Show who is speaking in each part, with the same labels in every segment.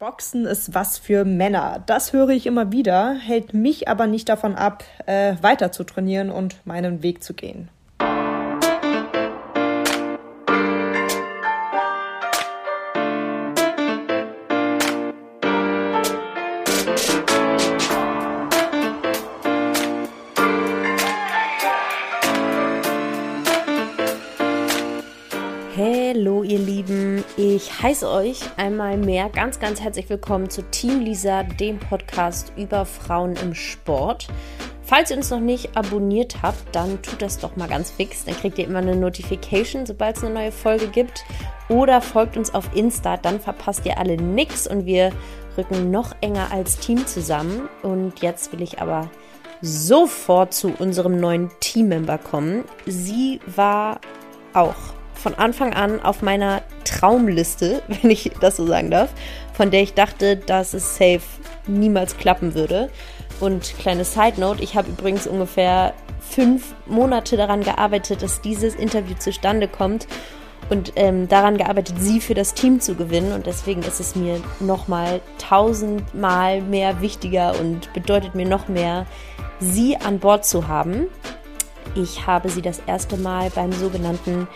Speaker 1: Boxen ist was für Männer. Das höre ich immer wieder, hält mich aber nicht davon ab, äh, weiter zu trainieren und meinen Weg zu gehen.
Speaker 2: Heiße euch einmal mehr ganz, ganz herzlich willkommen zu Team Lisa, dem Podcast über Frauen im Sport. Falls ihr uns noch nicht abonniert habt, dann tut das doch mal ganz fix. Dann kriegt ihr immer eine Notification, sobald es eine neue Folge gibt. Oder folgt uns auf Insta, dann verpasst ihr alle nichts und wir rücken noch enger als Team zusammen. Und jetzt will ich aber sofort zu unserem neuen Teammember kommen. Sie war auch von Anfang an auf meiner Traumliste, wenn ich das so sagen darf, von der ich dachte, dass es safe niemals klappen würde. Und kleine Side Note, ich habe übrigens ungefähr fünf Monate daran gearbeitet, dass dieses Interview zustande kommt und ähm, daran gearbeitet, sie für das Team zu gewinnen. Und deswegen ist es mir nochmal tausendmal mehr wichtiger und bedeutet mir noch mehr, sie an Bord zu haben. Ich habe sie das erste Mal beim sogenannten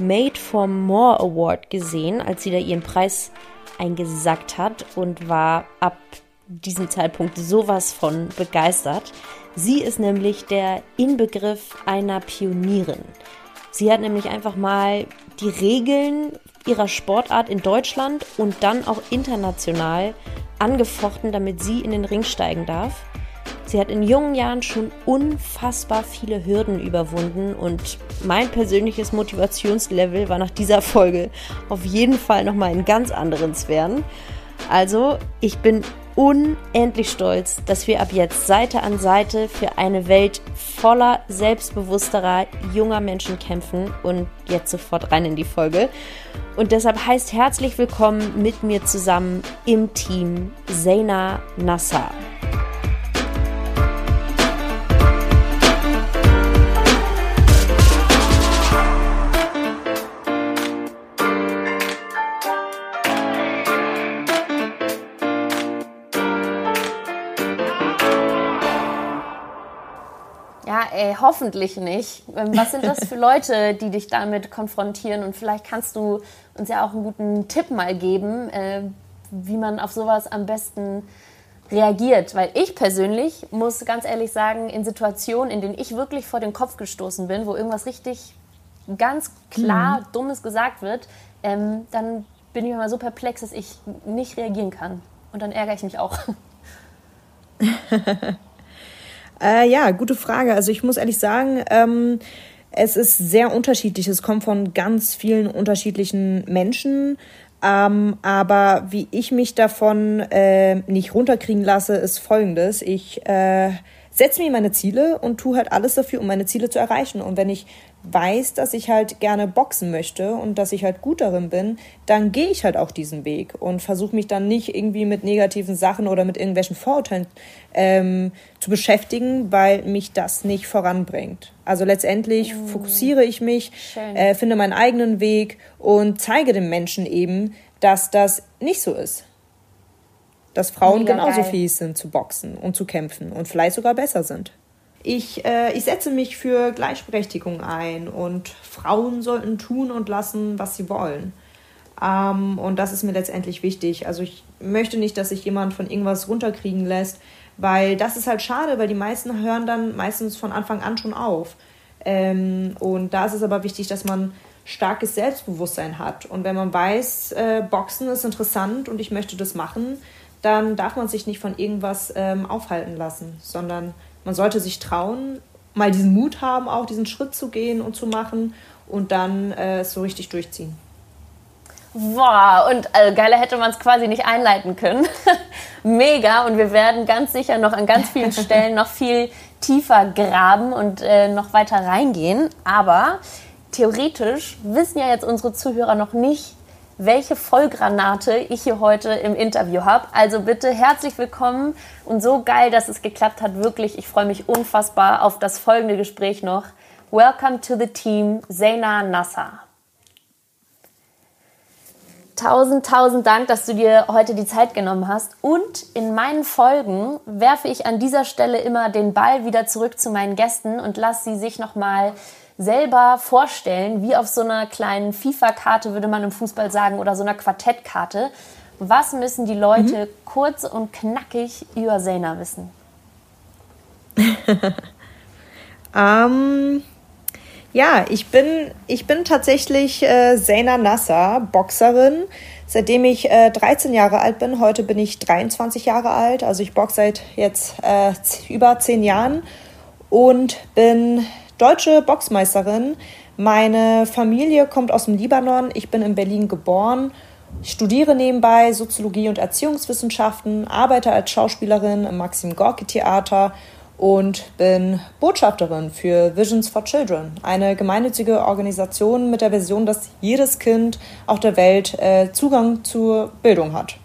Speaker 2: Made for More Award gesehen, als sie da ihren Preis eingesackt hat und war ab diesem Zeitpunkt sowas von begeistert. Sie ist nämlich der Inbegriff einer Pionierin. Sie hat nämlich einfach mal die Regeln ihrer Sportart in Deutschland und dann auch international angefochten, damit sie in den Ring steigen darf. Sie hat in jungen Jahren schon unfassbar viele Hürden überwunden und mein persönliches Motivationslevel war nach dieser Folge auf jeden Fall nochmal in ganz anderen Sphären. Also, ich bin unendlich stolz, dass wir ab jetzt Seite an Seite für eine Welt voller selbstbewussterer junger Menschen kämpfen und jetzt sofort rein in die Folge. Und deshalb heißt herzlich willkommen mit mir zusammen im Team Zaina Nassar. Hoffentlich nicht. Ähm, was sind das für Leute, die dich damit konfrontieren? Und vielleicht kannst du uns ja auch einen guten Tipp mal geben, äh, wie man auf sowas am besten reagiert. Weil ich persönlich muss ganz ehrlich sagen, in Situationen, in denen ich wirklich vor den Kopf gestoßen bin, wo irgendwas richtig ganz klar mhm. Dummes gesagt wird, ähm, dann bin ich immer so perplex, dass ich nicht reagieren kann. Und dann ärgere ich mich auch.
Speaker 1: Äh, ja, gute Frage. Also ich muss ehrlich sagen, ähm, es ist sehr unterschiedlich. Es kommt von ganz vielen unterschiedlichen Menschen. Ähm, aber wie ich mich davon äh, nicht runterkriegen lasse, ist folgendes. Ich äh, setze mir meine Ziele und tue halt alles dafür, um meine Ziele zu erreichen. Und wenn ich weiß, dass ich halt gerne boxen möchte und dass ich halt gut darin bin, dann gehe ich halt auch diesen Weg und versuche mich dann nicht irgendwie mit negativen Sachen oder mit irgendwelchen Vorurteilen ähm, zu beschäftigen, weil mich das nicht voranbringt. Also letztendlich mm. fokussiere ich mich, äh, finde meinen eigenen Weg und zeige den Menschen eben, dass das nicht so ist. Dass Frauen Mega genauso geil. fähig sind zu boxen und zu kämpfen und vielleicht sogar besser sind. Ich, äh, ich setze mich für Gleichberechtigung ein und Frauen sollten tun und lassen, was sie wollen. Ähm, und das ist mir letztendlich wichtig. Also ich möchte nicht, dass sich jemand von irgendwas runterkriegen lässt, weil das ist halt schade, weil die meisten hören dann meistens von Anfang an schon auf. Ähm, und da ist es aber wichtig, dass man starkes Selbstbewusstsein hat. Und wenn man weiß, äh, Boxen ist interessant und ich möchte das machen, dann darf man sich nicht von irgendwas ähm, aufhalten lassen, sondern man sollte sich trauen, mal diesen Mut haben, auch diesen Schritt zu gehen und zu machen und dann äh, so richtig durchziehen.
Speaker 2: Boah, und äh, geiler hätte man es quasi nicht einleiten können. Mega. Und wir werden ganz sicher noch an ganz vielen Stellen noch viel tiefer graben und äh, noch weiter reingehen. Aber theoretisch wissen ja jetzt unsere Zuhörer noch nicht, welche Vollgranate ich hier heute im Interview habe. Also bitte herzlich willkommen und so geil, dass es geklappt hat. Wirklich, ich freue mich unfassbar auf das folgende Gespräch noch. Welcome to the team, Zaina Nasser. Tausend, tausend Dank, dass du dir heute die Zeit genommen hast. Und in meinen Folgen werfe ich an dieser Stelle immer den Ball wieder zurück zu meinen Gästen und lasse sie sich nochmal selber vorstellen, wie auf so einer kleinen FIFA-Karte, würde man im Fußball sagen, oder so einer Quartettkarte. Was müssen die Leute mhm. kurz und knackig über Sena wissen?
Speaker 1: ähm, ja, ich bin, ich bin tatsächlich äh, Zaina Nasser, Boxerin. Seitdem ich äh, 13 Jahre alt bin, heute bin ich 23 Jahre alt, also ich boxe seit jetzt äh, über 10 Jahren und bin deutsche Boxmeisterin. Meine Familie kommt aus dem Libanon, ich bin in Berlin geboren, ich studiere nebenbei Soziologie und Erziehungswissenschaften, arbeite als Schauspielerin im Maxim Gorki Theater und bin Botschafterin für Visions for Children, eine gemeinnützige Organisation mit der Vision, dass jedes Kind auf der Welt äh, Zugang zur Bildung hat.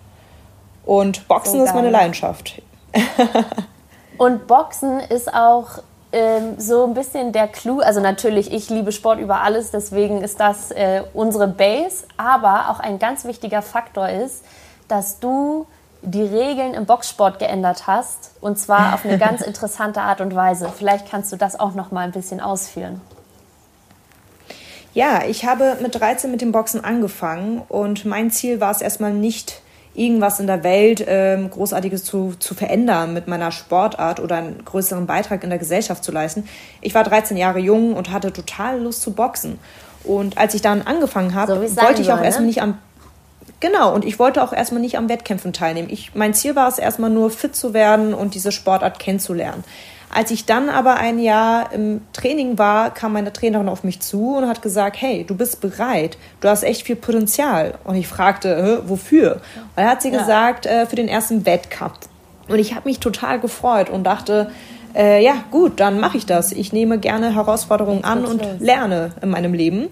Speaker 1: Und Boxen so ist meine Leidenschaft.
Speaker 2: und Boxen ist auch ähm, so ein bisschen der Clou. Also natürlich, ich liebe Sport über alles, deswegen ist das äh, unsere Base. Aber auch ein ganz wichtiger Faktor ist, dass du die Regeln im Boxsport geändert hast und zwar auf eine ganz interessante Art und Weise. Vielleicht kannst du das auch noch mal ein bisschen ausführen.
Speaker 1: Ja, ich habe mit 13 mit dem Boxen angefangen und mein Ziel war es erstmal nicht irgendwas in der Welt ähm, Großartiges zu, zu verändern mit meiner Sportart oder einen größeren Beitrag in der Gesellschaft zu leisten. Ich war 13 Jahre jung und hatte total Lust zu boxen. Und als ich dann angefangen habe, so, wollte ich auch soll, erstmal ne? nicht am Genau, und ich wollte auch erstmal nicht am Wettkämpfen teilnehmen. Ich, mein Ziel war es erstmal nur fit zu werden und diese Sportart kennenzulernen. Als ich dann aber ein Jahr im Training war, kam meine Trainerin auf mich zu und hat gesagt, hey, du bist bereit, du hast echt viel Potenzial. Und ich fragte, wofür? Und dann hat sie ja. gesagt, äh, für den ersten Wettkampf. Und ich habe mich total gefreut und dachte, äh, ja gut, dann mache ich das. Ich nehme gerne Herausforderungen an und lerne in meinem Leben.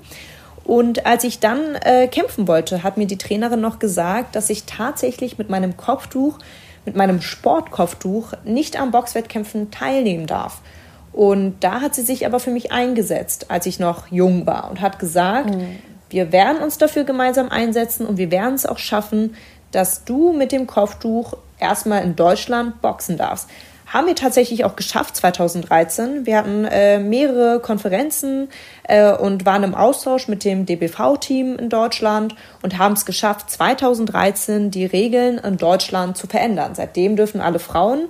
Speaker 1: Und als ich dann äh, kämpfen wollte, hat mir die Trainerin noch gesagt, dass ich tatsächlich mit meinem Kopftuch, mit meinem Sportkopftuch nicht am Boxwettkämpfen teilnehmen darf. Und da hat sie sich aber für mich eingesetzt, als ich noch jung war und hat gesagt, mhm. wir werden uns dafür gemeinsam einsetzen und wir werden es auch schaffen, dass du mit dem Kopftuch erstmal in Deutschland boxen darfst. Haben wir tatsächlich auch geschafft 2013. Wir hatten äh, mehrere Konferenzen äh, und waren im Austausch mit dem DBV-Team in Deutschland und haben es geschafft, 2013 die Regeln in Deutschland zu verändern. Seitdem dürfen alle Frauen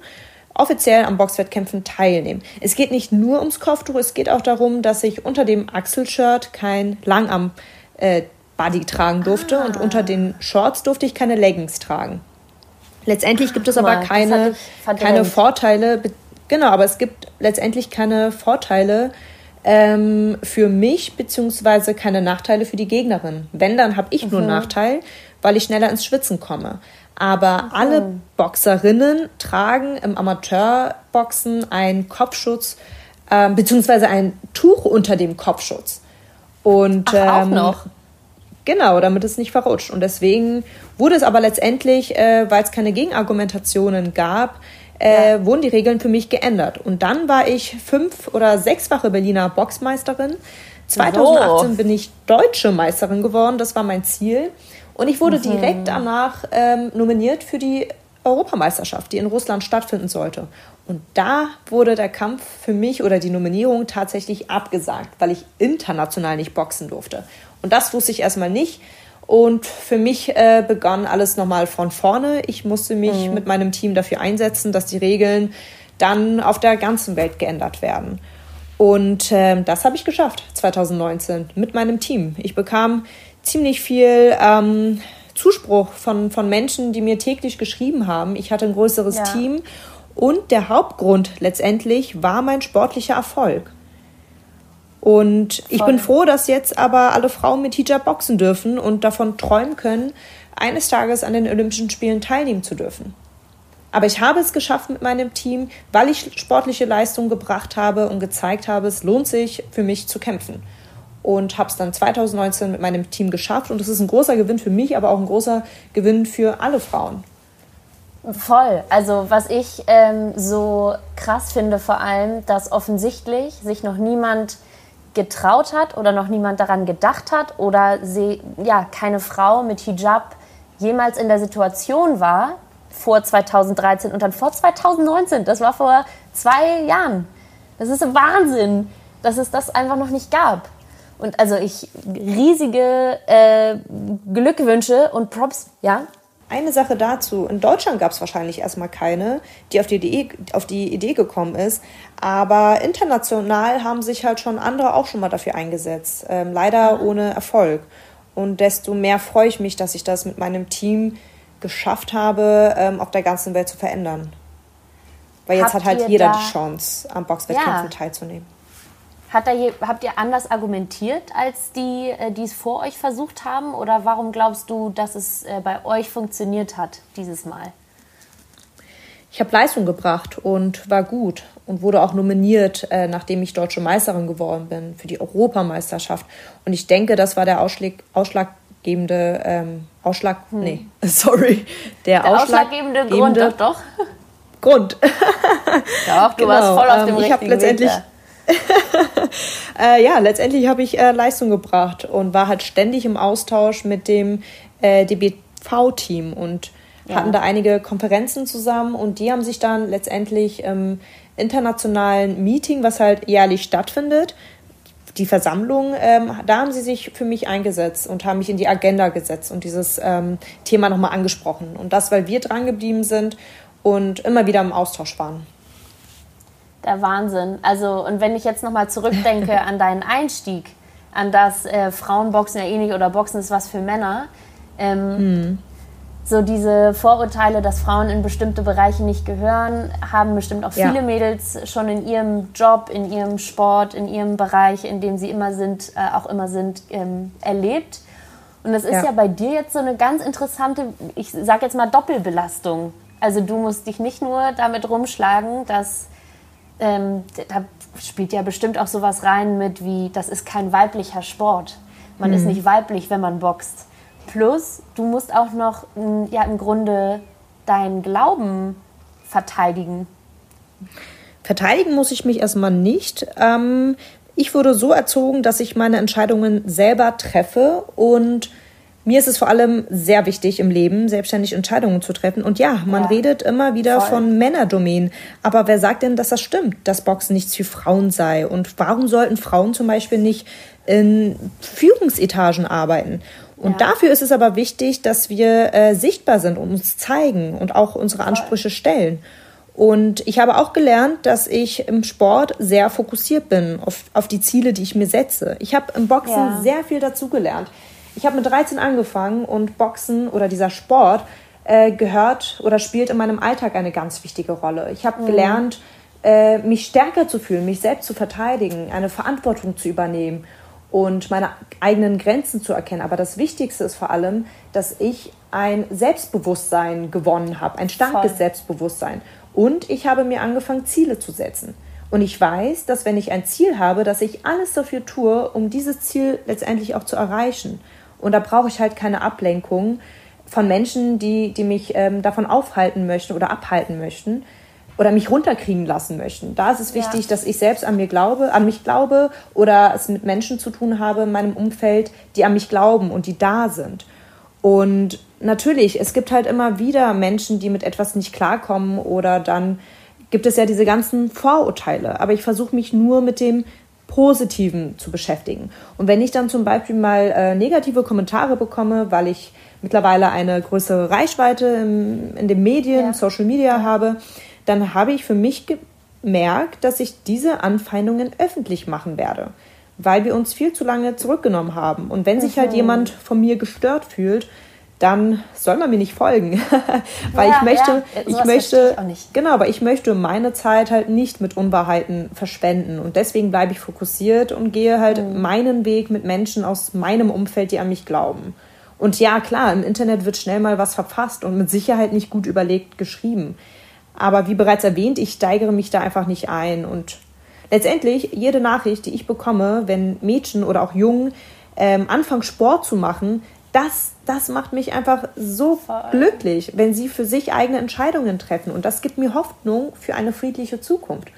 Speaker 1: offiziell am Boxwettkämpfen teilnehmen. Es geht nicht nur ums Kopftuch, es geht auch darum, dass ich unter dem Achselshirt kein Langarm äh, Body tragen durfte ah. und unter den Shorts durfte ich keine Leggings tragen. Letztendlich gibt es aber mal, keine, keine Vorteile. Genau, aber es gibt letztendlich keine Vorteile ähm, für mich, beziehungsweise keine Nachteile für die Gegnerin. Wenn, dann habe ich mhm. nur einen Nachteil, weil ich schneller ins Schwitzen komme. Aber mhm. alle Boxerinnen tragen im Amateurboxen einen Kopfschutz, äh, beziehungsweise ein Tuch unter dem Kopfschutz. Und Ach, auch ähm, noch. Genau, damit es nicht verrutscht. Und deswegen wurde es aber letztendlich, äh, weil es keine Gegenargumentationen gab, äh, ja. wurden die Regeln für mich geändert. Und dann war ich fünf- oder sechsfache Berliner Boxmeisterin. 2018 oh. bin ich deutsche Meisterin geworden, das war mein Ziel. Und ich wurde mhm. direkt danach ähm, nominiert für die Europameisterschaft, die in Russland stattfinden sollte. Und da wurde der Kampf für mich oder die Nominierung tatsächlich abgesagt, weil ich international nicht boxen durfte. Und das wusste ich erstmal nicht. Und für mich äh, begann alles nochmal von vorne. Ich musste mich mhm. mit meinem Team dafür einsetzen, dass die Regeln dann auf der ganzen Welt geändert werden. Und äh, das habe ich geschafft 2019 mit meinem Team. Ich bekam ziemlich viel ähm, Zuspruch von, von Menschen, die mir täglich geschrieben haben. Ich hatte ein größeres ja. Team und der Hauptgrund letztendlich war mein sportlicher Erfolg. Und ich Voll. bin froh, dass jetzt aber alle Frauen mit Hijab boxen dürfen und davon träumen können, eines Tages an den Olympischen Spielen teilnehmen zu dürfen. Aber ich habe es geschafft mit meinem Team, weil ich sportliche Leistung gebracht habe und gezeigt habe, es lohnt sich für mich zu kämpfen. Und habe es dann 2019 mit meinem Team geschafft. Und es ist ein großer Gewinn für mich, aber auch ein großer Gewinn für alle Frauen.
Speaker 2: Voll. Also was ich ähm, so krass finde vor allem, dass offensichtlich sich noch niemand getraut hat oder noch niemand daran gedacht hat oder sie, ja, keine Frau mit Hijab jemals in der Situation war, vor 2013 und dann vor 2019, das war vor zwei Jahren. Das ist Wahnsinn, dass es das einfach noch nicht gab. Und also ich riesige äh, Glückwünsche und Props, ja.
Speaker 1: Eine Sache dazu. In Deutschland gab es wahrscheinlich erstmal keine, die auf die, Idee, auf die Idee gekommen ist. Aber international haben sich halt schon andere auch schon mal dafür eingesetzt. Ähm, leider ohne Erfolg. Und desto mehr freue ich mich, dass ich das mit meinem Team geschafft habe, ähm, auf der ganzen Welt zu verändern. Weil jetzt Habt hat halt jeder die Chance, am Boxwettkämpfen ja. teilzunehmen.
Speaker 2: Hat da je, habt ihr anders argumentiert als die, äh, die es vor euch versucht haben? Oder warum glaubst du, dass es äh, bei euch funktioniert hat dieses Mal?
Speaker 1: Ich habe Leistung gebracht und war gut und wurde auch nominiert, äh, nachdem ich deutsche Meisterin geworden bin für die Europameisterschaft. Und ich denke, das war der Ausschlag, ausschlaggebende ähm, Ausschlag. Hm. Nee, sorry. Der, der ausschlaggebende Grund, doch, doch. Grund. doch, du genau. warst voll auf dem ähm, ich richtigen letztendlich, Weg äh, ja, letztendlich habe ich äh, Leistung gebracht und war halt ständig im Austausch mit dem äh, DBV-Team und ja. hatten da einige Konferenzen zusammen und die haben sich dann letztendlich im internationalen Meeting, was halt jährlich stattfindet, die Versammlung, ähm, da haben sie sich für mich eingesetzt und haben mich in die Agenda gesetzt und dieses ähm, Thema nochmal angesprochen. Und das, weil wir dran geblieben sind und immer wieder im Austausch waren
Speaker 2: der Wahnsinn. Also, und wenn ich jetzt nochmal zurückdenke an deinen Einstieg, an das äh, Frauenboxen ja ähnlich eh oder Boxen ist was für Männer, ähm, mhm. so diese Vorurteile, dass Frauen in bestimmte Bereiche nicht gehören, haben bestimmt auch viele ja. Mädels schon in ihrem Job, in ihrem Sport, in ihrem Bereich, in dem sie immer sind, äh, auch immer sind, ähm, erlebt. Und das ist ja. ja bei dir jetzt so eine ganz interessante, ich sag jetzt mal Doppelbelastung. Also du musst dich nicht nur damit rumschlagen, dass ähm, da spielt ja bestimmt auch sowas rein mit wie, das ist kein weiblicher Sport. Man mhm. ist nicht weiblich, wenn man boxt. Plus, du musst auch noch ja, im Grunde deinen Glauben verteidigen.
Speaker 1: Verteidigen muss ich mich erstmal nicht. Ähm, ich wurde so erzogen, dass ich meine Entscheidungen selber treffe und mir ist es vor allem sehr wichtig im Leben, selbstständig Entscheidungen zu treffen. Und ja, man ja, redet immer wieder voll. von Männerdomänen. Aber wer sagt denn, dass das stimmt, dass Boxen nichts für Frauen sei? Und warum sollten Frauen zum Beispiel nicht in Führungsetagen arbeiten? Und ja. dafür ist es aber wichtig, dass wir äh, sichtbar sind und uns zeigen und auch unsere Ansprüche stellen. Und ich habe auch gelernt, dass ich im Sport sehr fokussiert bin auf, auf die Ziele, die ich mir setze. Ich habe im Boxen ja. sehr viel dazugelernt. Ich habe mit 13 angefangen und Boxen oder dieser Sport äh, gehört oder spielt in meinem Alltag eine ganz wichtige Rolle. Ich habe mhm. gelernt, äh, mich stärker zu fühlen, mich selbst zu verteidigen, eine Verantwortung zu übernehmen und meine eigenen Grenzen zu erkennen. Aber das Wichtigste ist vor allem, dass ich ein Selbstbewusstsein gewonnen habe, ein starkes Voll. Selbstbewusstsein. Und ich habe mir angefangen, Ziele zu setzen. Und ich weiß, dass wenn ich ein Ziel habe, dass ich alles dafür tue, um dieses Ziel letztendlich auch zu erreichen. Und da brauche ich halt keine Ablenkung von Menschen, die, die mich ähm, davon aufhalten möchten oder abhalten möchten oder mich runterkriegen lassen möchten. Da ist es wichtig, ja. dass ich selbst an mir glaube, an mich glaube oder es mit Menschen zu tun habe in meinem Umfeld, die an mich glauben und die da sind. Und natürlich, es gibt halt immer wieder Menschen, die mit etwas nicht klarkommen oder dann gibt es ja diese ganzen Vorurteile. Aber ich versuche mich nur mit dem Positiven zu beschäftigen. Und wenn ich dann zum Beispiel mal äh, negative Kommentare bekomme, weil ich mittlerweile eine größere Reichweite im, in den Medien, ja. Social Media habe, dann habe ich für mich gemerkt, dass ich diese Anfeindungen öffentlich machen werde, weil wir uns viel zu lange zurückgenommen haben. Und wenn sich halt jemand von mir gestört fühlt, dann soll man mir nicht folgen. weil ja, ich möchte, ja, ich möchte, ich genau, aber ich möchte meine Zeit halt nicht mit Unwahrheiten verschwenden. Und deswegen bleibe ich fokussiert und gehe halt mhm. meinen Weg mit Menschen aus meinem Umfeld, die an mich glauben. Und ja, klar, im Internet wird schnell mal was verfasst und mit Sicherheit nicht gut überlegt geschrieben. Aber wie bereits erwähnt, ich steigere mich da einfach nicht ein. Und letztendlich, jede Nachricht, die ich bekomme, wenn Mädchen oder auch Jungen ähm, anfangen, Sport zu machen, das, das macht mich einfach so Voll. glücklich, wenn sie für sich eigene Entscheidungen treffen. Und das gibt mir Hoffnung für eine friedliche Zukunft.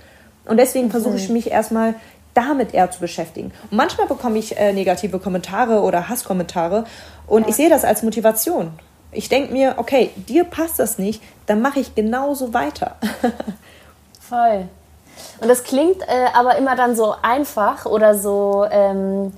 Speaker 1: Und deswegen versuche ich mich erstmal damit eher zu beschäftigen. Und manchmal bekomme ich äh, negative Kommentare oder Hasskommentare und ja. ich sehe das als Motivation. Ich denke mir, okay, dir passt das nicht, dann mache ich genauso weiter.
Speaker 2: Voll. Und das klingt äh, aber immer dann so einfach oder so, ähm,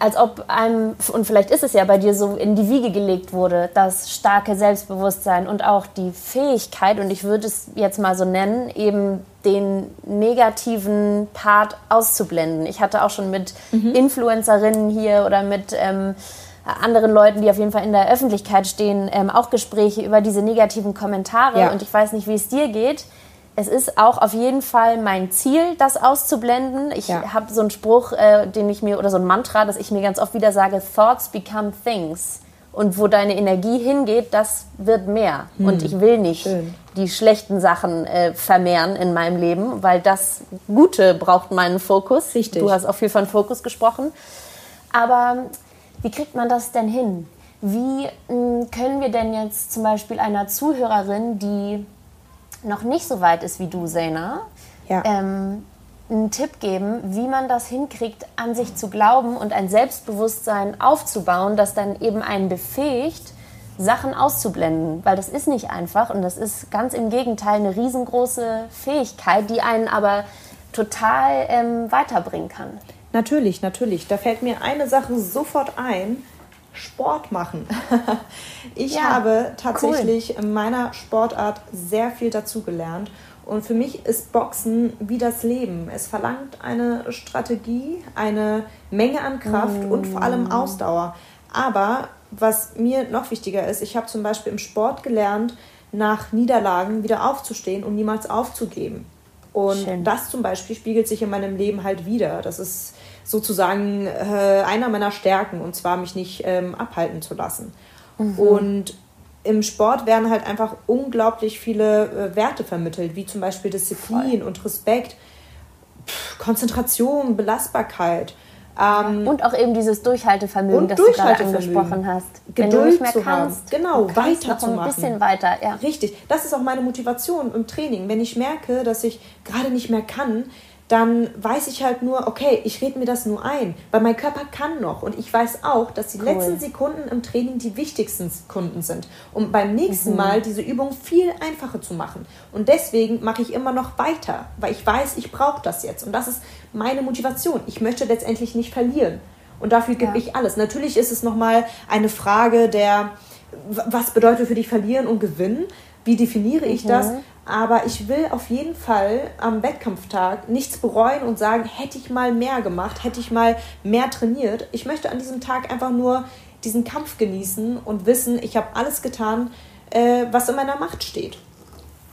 Speaker 2: als ob einem, und vielleicht ist es ja bei dir so, in die Wiege gelegt wurde, das starke Selbstbewusstsein und auch die Fähigkeit, und ich würde es jetzt mal so nennen, eben den negativen Part auszublenden. Ich hatte auch schon mit mhm. Influencerinnen hier oder mit ähm, anderen Leuten, die auf jeden Fall in der Öffentlichkeit stehen, ähm, auch Gespräche über diese negativen Kommentare. Ja. Und ich weiß nicht, wie es dir geht es ist auch auf jeden Fall mein Ziel, das auszublenden. Ich ja. habe so einen Spruch, äh, den ich mir, oder so ein Mantra, das ich mir ganz oft wieder sage, Thoughts become things. Und wo deine Energie hingeht, das wird mehr. Hm. Und ich will nicht Schön. die schlechten Sachen äh, vermehren in meinem Leben, weil das Gute braucht meinen Fokus. Richtig. Du hast auch viel von Fokus gesprochen. Aber wie kriegt man das denn hin? Wie mh, hm, können wir denn jetzt zum Beispiel einer Zuhörerin, die noch nicht so weit ist wie du, Sena, ja. ähm, einen Tipp geben, wie man das hinkriegt, an sich zu glauben und ein Selbstbewusstsein aufzubauen, das dann eben einen befähigt, Sachen auszublenden. Weil das ist nicht einfach und das ist ganz im Gegenteil eine riesengroße Fähigkeit, die einen aber total ähm, weiterbringen kann.
Speaker 1: Natürlich, natürlich. Da fällt mir eine Sache sofort ein. Sport machen. ich ja, habe tatsächlich cool. in meiner Sportart sehr viel dazugelernt. Und für mich ist Boxen wie das Leben. Es verlangt eine Strategie, eine Menge an Kraft mm. und vor allem mm. Ausdauer. Aber was mir noch wichtiger ist, ich habe zum Beispiel im Sport gelernt, nach Niederlagen wieder aufzustehen und niemals aufzugeben. Und Schön. das zum Beispiel spiegelt sich in meinem Leben halt wieder. Das ist sozusagen äh, einer meiner Stärken und zwar mich nicht ähm, abhalten zu lassen. Mhm. Und im Sport werden halt einfach unglaublich viele äh, Werte vermittelt, wie zum Beispiel Disziplin Voll. und Respekt, Pff, Konzentration, Belastbarkeit.
Speaker 2: Ähm, und auch eben dieses Durchhaltevermögen, das Durchhaltevermögen. du gerade angesprochen hast.
Speaker 1: Geduld Wenn du nicht mehr zu kannst, haben. genau,
Speaker 2: weiter noch ein bisschen weiter, ja.
Speaker 1: Richtig, das ist auch meine Motivation im Training. Wenn ich merke, dass ich gerade nicht mehr kann, dann weiß ich halt nur, okay, ich rede mir das nur ein, weil mein Körper kann noch. Und ich weiß auch, dass die cool. letzten Sekunden im Training die wichtigsten Sekunden sind, um beim nächsten mhm. Mal diese Übung viel einfacher zu machen. Und deswegen mache ich immer noch weiter, weil ich weiß, ich brauche das jetzt. Und das ist meine Motivation. Ich möchte letztendlich nicht verlieren. Und dafür gebe ja. ich alles. Natürlich ist es nochmal eine Frage der, was bedeutet für dich verlieren und gewinnen? Wie definiere ich mhm. das? Aber ich will auf jeden Fall am Wettkampftag nichts bereuen und sagen, hätte ich mal mehr gemacht, hätte ich mal mehr trainiert. Ich möchte an diesem Tag einfach nur diesen Kampf genießen und wissen, ich habe alles getan, äh, was in meiner Macht steht.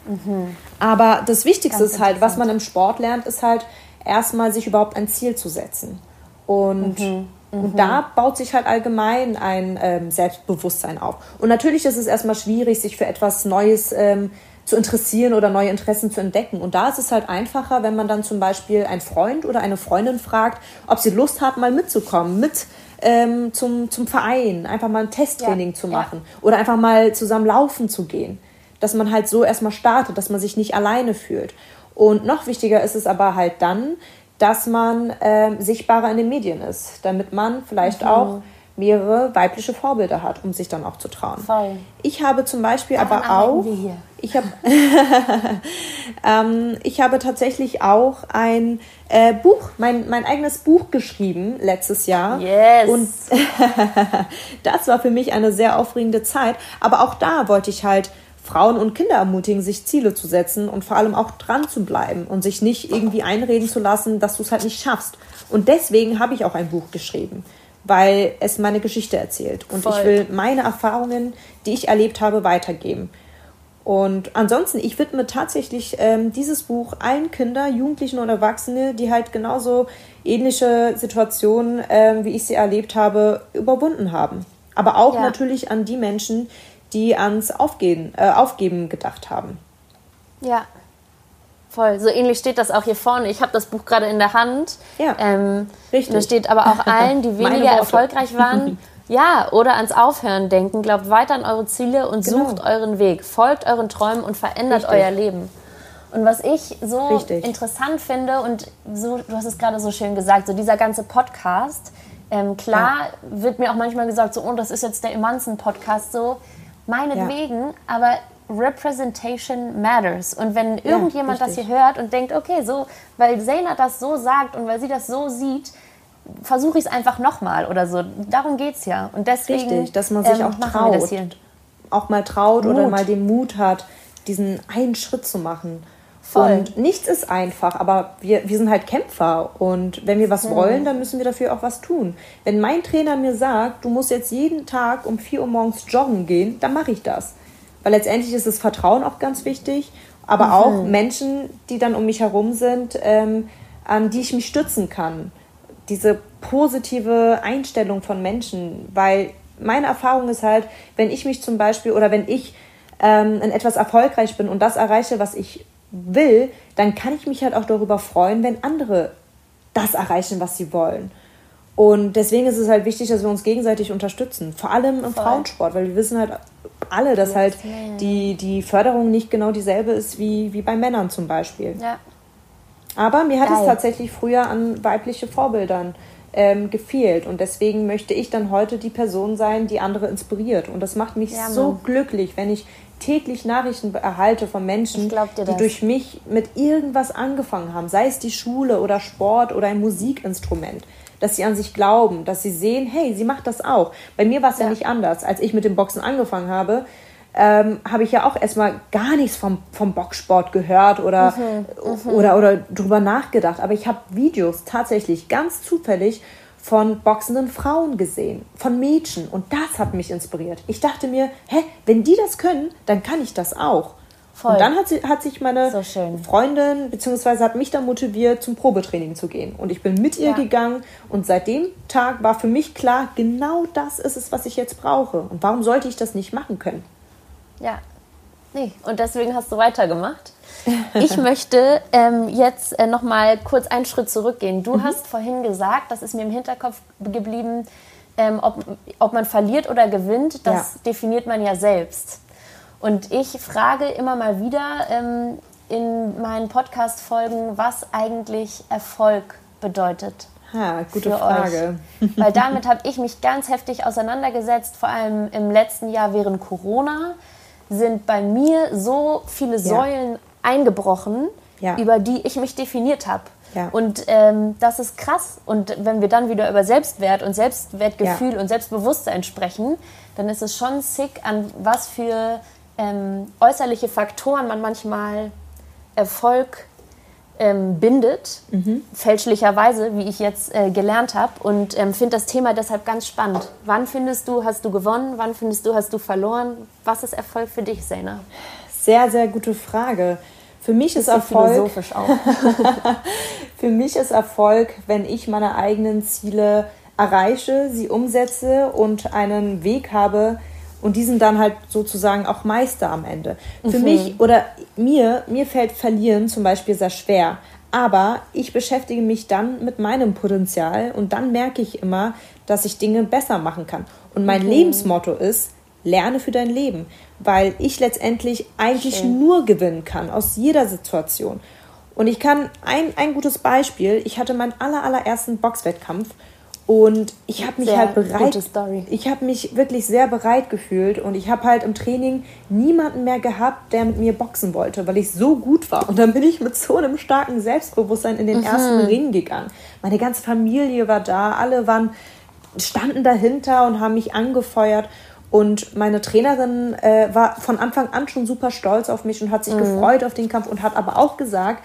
Speaker 1: Mhm. Aber das Wichtigste Ganz ist halt, was man im Sport lernt, ist halt erstmal sich überhaupt ein Ziel zu setzen. Und, mhm. und mhm. da baut sich halt allgemein ein ähm, Selbstbewusstsein auf. Und natürlich ist es erstmal schwierig, sich für etwas Neues ähm, zu interessieren oder neue Interessen zu entdecken. Und da ist es halt einfacher, wenn man dann zum Beispiel einen Freund oder eine Freundin fragt, ob sie Lust hat, mal mitzukommen, mit ähm, zum, zum Verein, einfach mal ein Testtraining ja, zu machen ja. oder einfach mal zusammen laufen zu gehen. Dass man halt so erstmal startet, dass man sich nicht alleine fühlt. Und noch wichtiger ist es aber halt dann, dass man äh, sichtbarer in den Medien ist, damit man vielleicht mhm. auch mehrere weibliche Vorbilder hat, um sich dann auch zu trauen. Voll. Ich habe zum Beispiel Daran aber auch, ich habe, ähm, ich habe tatsächlich auch ein äh, Buch, mein, mein eigenes Buch geschrieben letztes Jahr. Yes. Und das war für mich eine sehr aufregende Zeit. Aber auch da wollte ich halt Frauen und Kinder ermutigen, sich Ziele zu setzen und vor allem auch dran zu bleiben und sich nicht irgendwie einreden zu lassen, dass du es halt nicht schaffst. Und deswegen habe ich auch ein Buch geschrieben weil es meine Geschichte erzählt. Und Voll. ich will meine Erfahrungen, die ich erlebt habe, weitergeben. Und ansonsten, ich widme tatsächlich ähm, dieses Buch allen Kinder, Jugendlichen und Erwachsene, die halt genauso ähnliche Situationen, ähm, wie ich sie erlebt habe, überwunden haben. Aber auch ja. natürlich an die Menschen, die ans Aufgeben, äh, Aufgeben gedacht haben.
Speaker 2: Ja, Voll, so ähnlich steht das auch hier vorne. Ich habe das Buch gerade in der Hand. Ja, ähm, richtig. Da steht aber auch allen, die weniger erfolgreich waren, ja, oder ans Aufhören denken. Glaubt weiter an eure Ziele und genau. sucht euren Weg. Folgt euren Träumen und verändert richtig. euer Leben. Und was ich so Richtig. interessant finde, und so, du hast es gerade so schön gesagt, so dieser ganze Podcast, ähm, klar ja. wird mir auch manchmal gesagt, so, oh, das ist jetzt der Emanzen-Podcast, so, meinetwegen, ja. aber Representation matters. Und wenn irgendjemand ja, das hier hört und denkt, okay, so, weil Zayna das so sagt und weil sie das so sieht, versuche ich es einfach nochmal oder so. Darum geht es ja. Und deswegen
Speaker 1: Richtig, dass man sich ähm, auch traut. Auch mal traut Mut. oder mal den Mut hat, diesen einen Schritt zu machen. Voll. Und nichts ist einfach, aber wir, wir sind halt Kämpfer. Und wenn wir was mhm. wollen, dann müssen wir dafür auch was tun. Wenn mein Trainer mir sagt, du musst jetzt jeden Tag um 4 Uhr morgens joggen gehen, dann mache ich das. Weil letztendlich ist das Vertrauen auch ganz wichtig, aber mhm. auch Menschen, die dann um mich herum sind, ähm, an die ich mich stützen kann. Diese positive Einstellung von Menschen, weil meine Erfahrung ist halt, wenn ich mich zum Beispiel oder wenn ich ähm, in etwas erfolgreich bin und das erreiche, was ich will, dann kann ich mich halt auch darüber freuen, wenn andere das erreichen, was sie wollen. Und deswegen ist es halt wichtig, dass wir uns gegenseitig unterstützen. Vor allem im Voll. Frauensport, weil wir wissen halt alle, dass halt die, die Förderung nicht genau dieselbe ist wie, wie bei Männern zum Beispiel. Ja. Aber mir hat Geil. es tatsächlich früher an weibliche Vorbildern ähm, gefehlt. Und deswegen möchte ich dann heute die Person sein, die andere inspiriert. Und das macht mich ja, so glücklich, wenn ich täglich Nachrichten erhalte von Menschen, die durch mich mit irgendwas angefangen haben, sei es die Schule oder Sport oder ein Musikinstrument, dass sie an sich glauben, dass sie sehen, hey, sie macht das auch. Bei mir war es ja. ja. nicht anders. Als ich mit dem Boxen angefangen habe, ähm, habe ich ja auch erstmal gar nichts vom, vom Boxsport gehört oder, mhm, mhm. oder, oder drüber nachgedacht. Aber ich habe Videos tatsächlich ganz zufällig von boxenden Frauen gesehen, von Mädchen. Und das hat mich inspiriert. Ich dachte mir, hä, wenn die das können, dann kann ich das auch. Voll. Und dann hat, sie, hat sich meine so Freundin beziehungsweise hat mich dann motiviert, zum Probetraining zu gehen. Und ich bin mit ihr ja. gegangen und seit dem Tag war für mich klar, genau das ist es, was ich jetzt brauche. Und warum sollte ich das nicht machen können?
Speaker 2: Ja, nee. Und deswegen hast du weitergemacht. Ich möchte ähm, jetzt äh, noch mal kurz einen Schritt zurückgehen. Du mhm. hast vorhin gesagt, das ist mir im Hinterkopf geblieben, ähm, ob, ob man verliert oder gewinnt, das ja. definiert man ja selbst. Und ich frage immer mal wieder ähm, in meinen Podcast-Folgen, was eigentlich Erfolg bedeutet.
Speaker 1: Ha, gute Frage.
Speaker 2: Euch. Weil damit habe ich mich ganz heftig auseinandergesetzt, vor allem im letzten Jahr während Corona sind bei mir so viele Säulen ja eingebrochen, ja. über die ich mich definiert habe. Ja. Und ähm, das ist krass. Und wenn wir dann wieder über Selbstwert und Selbstwertgefühl und Selbstbewusstsein sprechen, dann ist es schon sick, an was für ähm, äußerliche Faktoren man manchmal Erfolg ähm, bindet, mhm. fälschlicherweise, wie ich jetzt äh, gelernt habe. Und ähm, finde das Thema deshalb ganz spannend. Wann findest du, hast du gewonnen? Wann findest du, hast du verloren? Was ist Erfolg für dich, Sena?
Speaker 1: Sehr, sehr gute Frage. Für mich ist Erfolg. Philosophisch auch. für mich ist Erfolg, wenn ich meine eigenen Ziele erreiche, sie umsetze und einen Weg habe und diesen dann halt sozusagen auch meister am Ende. Für mhm. mich oder mir, mir fällt Verlieren zum Beispiel sehr schwer. Aber ich beschäftige mich dann mit meinem Potenzial und dann merke ich immer, dass ich Dinge besser machen kann. Und mein mhm. Lebensmotto ist, lerne für dein Leben, weil ich letztendlich eigentlich Schön. nur gewinnen kann aus jeder Situation. Und ich kann ein, ein gutes Beispiel, ich hatte meinen aller, allerersten Boxwettkampf und ich habe mich sehr halt bereit, ich habe mich wirklich sehr bereit gefühlt und ich habe halt im Training niemanden mehr gehabt, der mit mir boxen wollte, weil ich so gut war. Und dann bin ich mit so einem starken Selbstbewusstsein in den mhm. ersten Ring gegangen. Meine ganze Familie war da, alle waren standen dahinter und haben mich angefeuert. Und meine Trainerin äh, war von Anfang an schon super stolz auf mich und hat sich mhm. gefreut auf den Kampf und hat aber auch gesagt,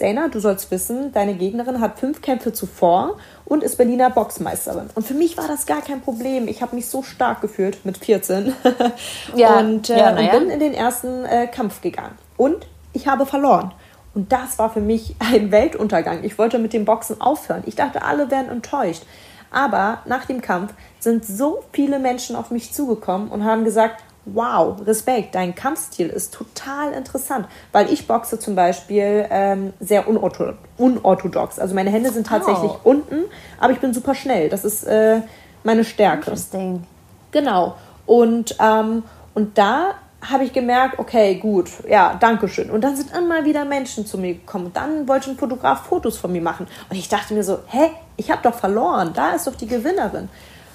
Speaker 1: Zena, du sollst wissen, deine Gegnerin hat fünf Kämpfe zuvor und ist Berliner Boxmeisterin. Und für mich war das gar kein Problem. Ich habe mich so stark gefühlt mit 14 ja. und, äh, ja, und bin in den ersten äh, Kampf gegangen. Und ich habe verloren. Und das war für mich ein Weltuntergang. Ich wollte mit dem Boxen aufhören. Ich dachte, alle wären enttäuscht. Aber nach dem Kampf sind so viele Menschen auf mich zugekommen und haben gesagt, wow, Respekt, dein Kampfstil ist total interessant, weil ich boxe zum Beispiel ähm, sehr unorthodox. Also meine Hände sind tatsächlich oh. unten, aber ich bin super schnell. Das ist äh, meine Stärke. Interesting. Genau. Und, ähm, und da habe ich gemerkt, okay, gut, ja, danke schön. Und dann sind immer wieder Menschen zu mir gekommen. Und dann wollte ein Fotograf Fotos von mir machen. Und ich dachte mir so, hä, ich habe doch verloren. Da ist doch die Gewinnerin.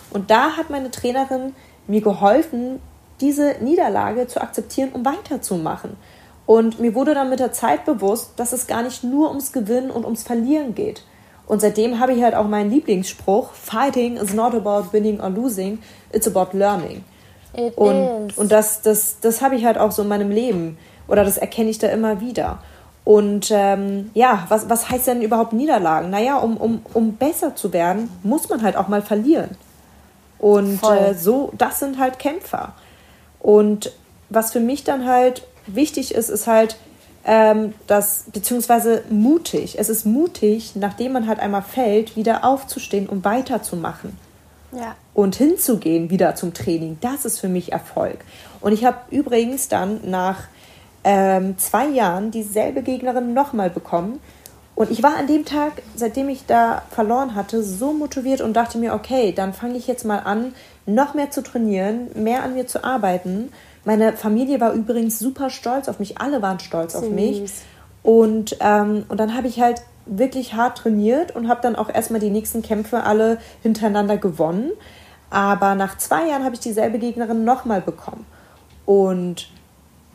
Speaker 1: Und da hat meine Trainerin mir geholfen, diese Niederlage zu akzeptieren, um weiterzumachen. Und mir wurde dann mit der Zeit bewusst, dass es gar nicht nur ums Gewinnen und ums Verlieren geht. Und seitdem habe ich halt auch meinen Lieblingsspruch: Fighting is not about winning or losing, it's about learning. It und, is. und das, das, das habe ich halt auch so in meinem Leben. Oder das erkenne ich da immer wieder. Und ähm, ja, was, was heißt denn überhaupt Niederlagen? Naja, um, um, um besser zu werden, muss man halt auch mal verlieren. Und äh, so, das sind halt Kämpfer. Und was für mich dann halt wichtig ist, ist halt, ähm, dass, beziehungsweise mutig. Es ist mutig, nachdem man halt einmal fällt, wieder aufzustehen und weiterzumachen. Ja. Und hinzugehen wieder zum Training. Das ist für mich Erfolg. Und ich habe übrigens dann nach ähm, zwei Jahren dieselbe Gegnerin nochmal bekommen. Und ich war an dem Tag, seitdem ich da verloren hatte, so motiviert und dachte mir, okay, dann fange ich jetzt mal an, noch mehr zu trainieren, mehr an mir zu arbeiten. Meine Familie war übrigens super stolz auf mich, alle waren stolz Süß. auf mich. Und, ähm, und dann habe ich halt wirklich hart trainiert und habe dann auch erstmal die nächsten Kämpfe alle hintereinander gewonnen. Aber nach zwei Jahren habe ich dieselbe Gegnerin nochmal bekommen. Und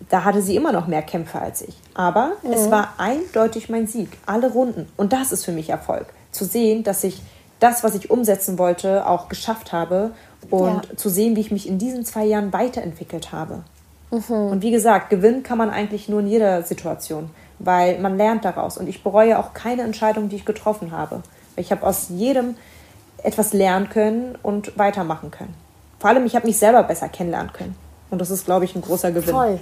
Speaker 1: da hatte sie immer noch mehr Kämpfe als ich. Aber mhm. es war eindeutig mein Sieg, alle Runden. Und das ist für mich Erfolg. Zu sehen, dass ich das, was ich umsetzen wollte, auch geschafft habe und ja. zu sehen, wie ich mich in diesen zwei Jahren weiterentwickelt habe. Mhm. Und wie gesagt, gewinnen kann man eigentlich nur in jeder Situation weil man lernt daraus. Und ich bereue auch keine Entscheidung, die ich getroffen habe. Ich habe aus jedem etwas lernen können und weitermachen können. Vor allem, ich habe mich selber besser kennenlernen können. Und das ist, glaube ich, ein großer Gewinn.
Speaker 2: Voll.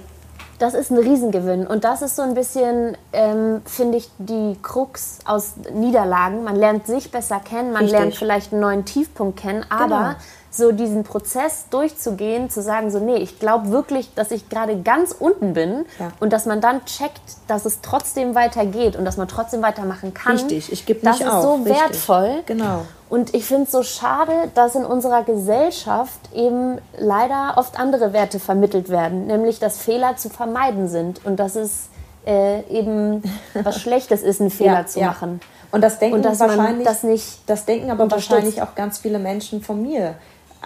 Speaker 2: Das ist ein Riesengewinn. Und das ist so ein bisschen, ähm, finde ich, die Krux aus Niederlagen. Man lernt sich besser kennen, man Richtig. lernt vielleicht einen neuen Tiefpunkt kennen, aber genau so diesen Prozess durchzugehen, zu sagen, so, nee, ich glaube wirklich, dass ich gerade ganz unten bin ja. und dass man dann checkt, dass es trotzdem weitergeht und dass man trotzdem weitermachen kann. Richtig, ich gebe nicht Das ist auf. so Richtig. wertvoll. Genau. Und ich finde es so schade, dass in unserer Gesellschaft eben leider oft andere Werte vermittelt werden, nämlich dass Fehler zu vermeiden sind und dass es äh, eben was Schlechtes ist, einen Fehler ja, zu ja. machen.
Speaker 1: Und das denken und wahrscheinlich, das nicht das denken aber wahrscheinlich auch ganz viele Menschen von mir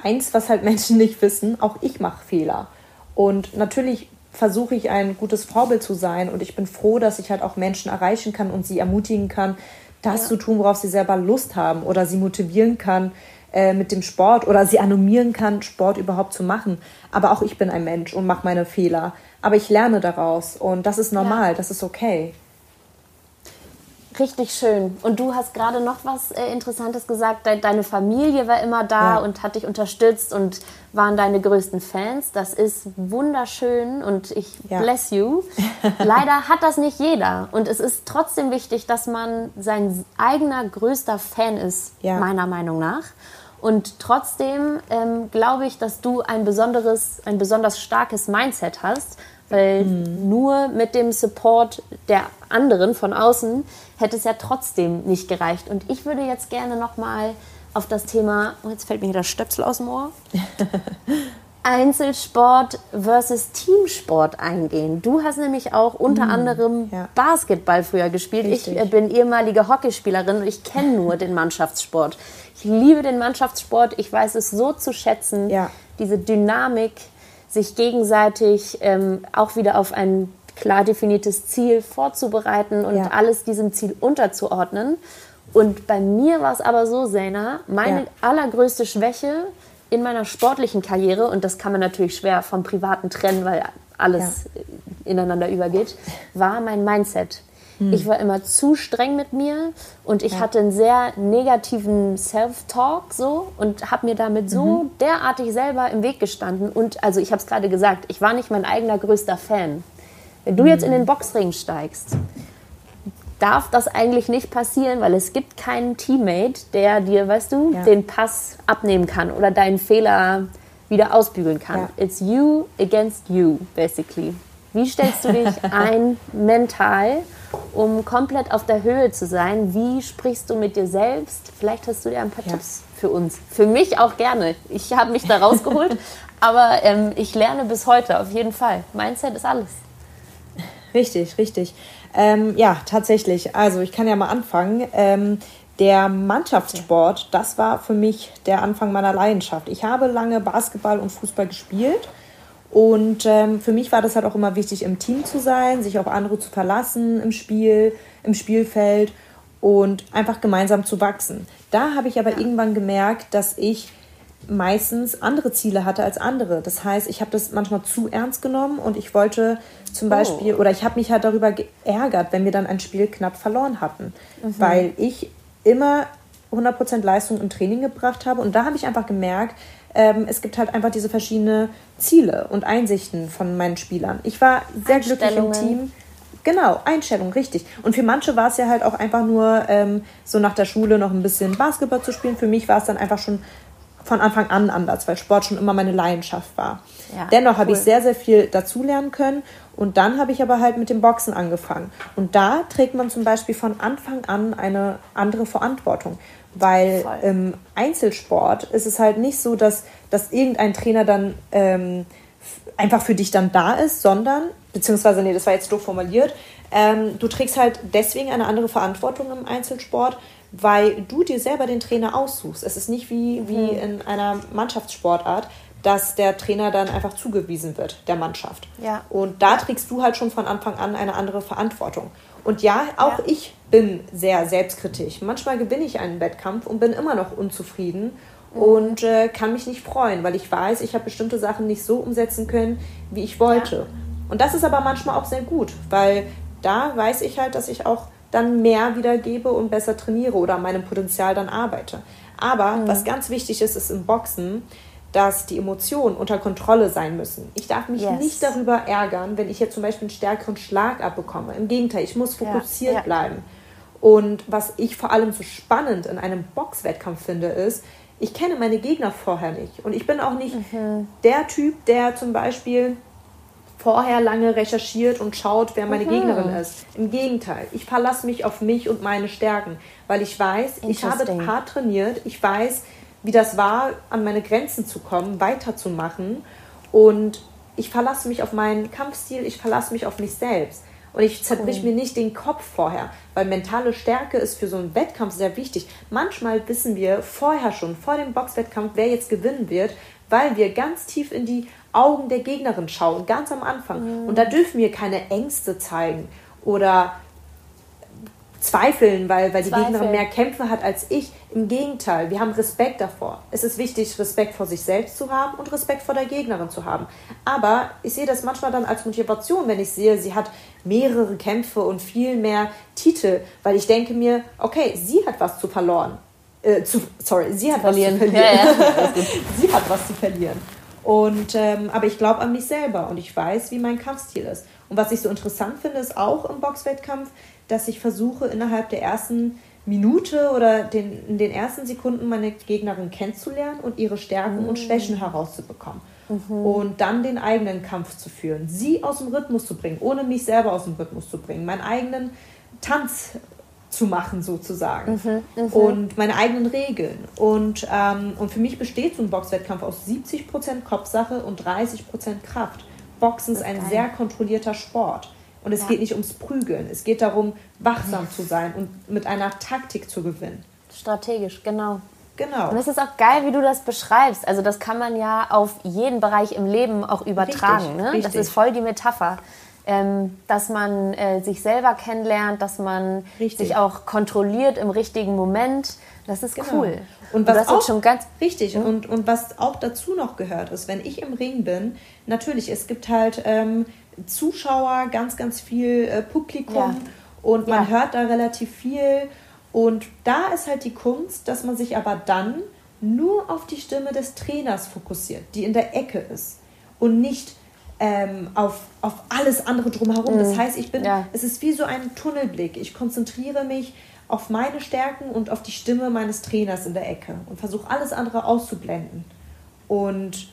Speaker 1: eins, was halt Menschen nicht wissen, auch ich mache Fehler. Und natürlich versuche ich ein gutes Vorbild zu sein und ich bin froh, dass ich halt auch Menschen erreichen kann und sie ermutigen kann, das ja. zu tun, worauf sie selber Lust haben oder sie motivieren kann äh, mit dem Sport oder sie animieren kann, Sport überhaupt zu machen. Aber auch ich bin ein Mensch und mache meine Fehler. Aber ich lerne daraus und das ist normal, ja. das ist okay.
Speaker 2: Richtig schön. Und du hast gerade noch was äh, Interessantes gesagt. Deine Familie war immer da ja. und hat dich unterstützt und waren deine größten Fans. Das ist wunderschön und ich ja. bless you. Leider hat das nicht jeder. Und es ist trotzdem wichtig, dass man sein eigener größter Fan ist, ja. meiner Meinung nach. Und trotzdem ähm, glaube ich, dass du ein besonderes, ein besonders starkes Mindset hast, weil mhm. nur mit dem Support der anderen von außen hätte es ja trotzdem nicht gereicht. Und ich würde jetzt gerne noch mal auf das Thema, oh, jetzt fällt mir hier der Stöpsel aus dem Ohr, Einzelsport versus Teamsport eingehen. Du hast nämlich auch unter mm, anderem ja. Basketball früher gespielt. Richtig. Ich äh, bin ehemalige Hockeyspielerin und ich kenne nur den Mannschaftssport. Ich liebe den Mannschaftssport. Ich weiß es so zu schätzen, ja. diese Dynamik, sich gegenseitig ähm, auch wieder auf ein klar definiertes Ziel vorzubereiten und ja. alles diesem Ziel unterzuordnen. Und bei mir war es aber so, Sena, meine ja. allergrößte Schwäche in meiner sportlichen Karriere, und das kann man natürlich schwer vom Privaten trennen, weil alles ja. ineinander übergeht, war mein Mindset. Hm. Ich war immer zu streng mit mir und ich ja. hatte einen sehr negativen Self-Talk so und habe mir damit so mhm. derartig selber im Weg gestanden. Und also ich habe es gerade gesagt, ich war nicht mein eigener größter Fan. Wenn du jetzt in den Boxring steigst, darf das eigentlich nicht passieren, weil es gibt keinen Teammate, der dir, weißt du, ja. den Pass abnehmen kann oder deinen Fehler wieder ausbügeln kann. Ja. It's you against you, basically. Wie stellst du dich ein mental, um komplett auf der Höhe zu sein? Wie sprichst du mit dir selbst? Vielleicht hast du dir ein paar ja. Tipps für uns. Für mich auch gerne. Ich habe mich da rausgeholt, aber ähm, ich lerne bis heute auf jeden Fall. Mindset ist alles.
Speaker 1: Richtig, richtig. Ähm, ja, tatsächlich. Also ich kann ja mal anfangen. Ähm, der Mannschaftssport, das war für mich der Anfang meiner Leidenschaft. Ich habe lange Basketball und Fußball gespielt und ähm, für mich war das halt auch immer wichtig, im Team zu sein, sich auf andere zu verlassen im Spiel, im Spielfeld und einfach gemeinsam zu wachsen. Da habe ich aber irgendwann gemerkt, dass ich meistens andere Ziele hatte als andere. Das heißt, ich habe das manchmal zu ernst genommen und ich wollte zum Beispiel, oh. oder ich habe mich halt darüber geärgert, wenn wir dann ein Spiel knapp verloren hatten, mhm. weil ich immer 100% Leistung im Training gebracht habe und da habe ich einfach gemerkt, ähm, es gibt halt einfach diese verschiedenen Ziele und Einsichten von meinen Spielern. Ich war sehr glücklich im Team. Genau, Einstellung, richtig. Und für manche war es ja halt auch einfach nur ähm, so nach der Schule noch ein bisschen Basketball zu spielen. Für mich war es dann einfach schon von Anfang an anders, weil Sport schon immer meine Leidenschaft war. Ja, Dennoch cool. habe ich sehr, sehr viel dazulernen können. Und dann habe ich aber halt mit dem Boxen angefangen. Und da trägt man zum Beispiel von Anfang an eine andere Verantwortung. Weil Voll. im Einzelsport ist es halt nicht so, dass, dass irgendein Trainer dann ähm, einfach für dich dann da ist, sondern, beziehungsweise, nee, das war jetzt doof formuliert, ähm, du trägst halt deswegen eine andere Verantwortung im Einzelsport, weil du dir selber den Trainer aussuchst. Es ist nicht wie, wie mhm. in einer Mannschaftssportart, dass der Trainer dann einfach zugewiesen wird, der Mannschaft. Ja. Und da trägst du halt schon von Anfang an eine andere Verantwortung. Und ja, auch ja. ich bin sehr selbstkritisch. Manchmal gewinne ich einen Wettkampf und bin immer noch unzufrieden mhm. und äh, kann mich nicht freuen, weil ich weiß, ich habe bestimmte Sachen nicht so umsetzen können, wie ich wollte. Ja. Und das ist aber manchmal auch sehr gut, weil da weiß ich halt, dass ich auch dann mehr wiedergebe und besser trainiere oder an meinem Potenzial dann arbeite. Aber mhm. was ganz wichtig ist, ist im Boxen, dass die Emotionen unter Kontrolle sein müssen. Ich darf mich yes. nicht darüber ärgern, wenn ich jetzt zum Beispiel einen stärkeren Schlag abbekomme. Im Gegenteil, ich muss fokussiert ja. Ja. bleiben. Und was ich vor allem so spannend in einem Boxwettkampf finde, ist, ich kenne meine Gegner vorher nicht. Und ich bin auch nicht mhm. der Typ, der zum Beispiel vorher lange recherchiert und schaut, wer meine mhm. Gegnerin ist. Im Gegenteil, ich verlasse mich auf mich und meine Stärken, weil ich weiß, ich habe hart trainiert, ich weiß, wie das war, an meine Grenzen zu kommen, weiterzumachen und ich verlasse mich auf meinen Kampfstil, ich verlasse mich auf mich selbst. Und ich zerbrich cool. mir nicht den Kopf vorher, weil mentale Stärke ist für so einen Wettkampf sehr wichtig. Manchmal wissen wir vorher schon, vor dem Boxwettkampf, wer jetzt gewinnen wird, weil wir ganz tief in die Augen der Gegnerin schauen, ganz am Anfang. Mhm. Und da dürfen wir keine Ängste zeigen oder zweifeln, weil, weil die Zweifel. Gegnerin mehr Kämpfe hat als ich. Im Gegenteil, wir haben Respekt davor. Es ist wichtig, Respekt vor sich selbst zu haben und Respekt vor der Gegnerin zu haben. Aber ich sehe das manchmal dann als Motivation, wenn ich sehe, sie hat mehrere Kämpfe und viel mehr Titel, weil ich denke mir, okay, sie hat was zu verloren. Äh, zu, sorry, sie hat verlieren. was zu verlieren. Ja, ja. sie hat was zu verlieren. Und, ähm, aber ich glaube an mich selber und ich weiß, wie mein Kampfstil ist. Und was ich so interessant finde, ist auch im Boxwettkampf, dass ich versuche, innerhalb der ersten Minute oder den, in den ersten Sekunden meine Gegnerin kennenzulernen und ihre Stärken mhm. und Schwächen herauszubekommen. Mhm. Und dann den eigenen Kampf zu führen, sie aus dem Rhythmus zu bringen, ohne mich selber aus dem Rhythmus zu bringen, meinen eigenen Tanz zu machen sozusagen mhm, mh. und meine eigenen Regeln. Und, ähm, und für mich besteht so ein Boxwettkampf aus 70% Kopfsache und 30% Kraft. Boxen ist ein geil. sehr kontrollierter Sport. Und es ja. geht nicht ums Prügeln. Es geht darum, wachsam zu sein und mit einer Taktik zu gewinnen.
Speaker 2: Strategisch, genau. Genau. Und es ist auch geil, wie du das beschreibst. Also das kann man ja auf jeden Bereich im Leben auch übertragen. Richtig, ne? richtig. Das ist voll die Metapher ähm, dass man äh, sich selber kennenlernt, dass man richtig. sich auch kontrolliert im richtigen Moment. Das ist genau. cool.
Speaker 1: Und was und auch, schon ganz richtig mhm. und, und was auch dazu noch gehört ist, wenn ich im Ring bin, natürlich, es gibt halt ähm, Zuschauer, ganz, ganz viel äh, Publikum ja. und man ja. hört da relativ viel. Und da ist halt die Kunst, dass man sich aber dann nur auf die Stimme des Trainers fokussiert, die in der Ecke ist und nicht ähm, auf, auf alles andere drumherum. Mhm. Das heißt, ich bin, ja. es ist wie so ein Tunnelblick. Ich konzentriere mich auf meine Stärken und auf die Stimme meines Trainers in der Ecke und versuche alles andere auszublenden. Und,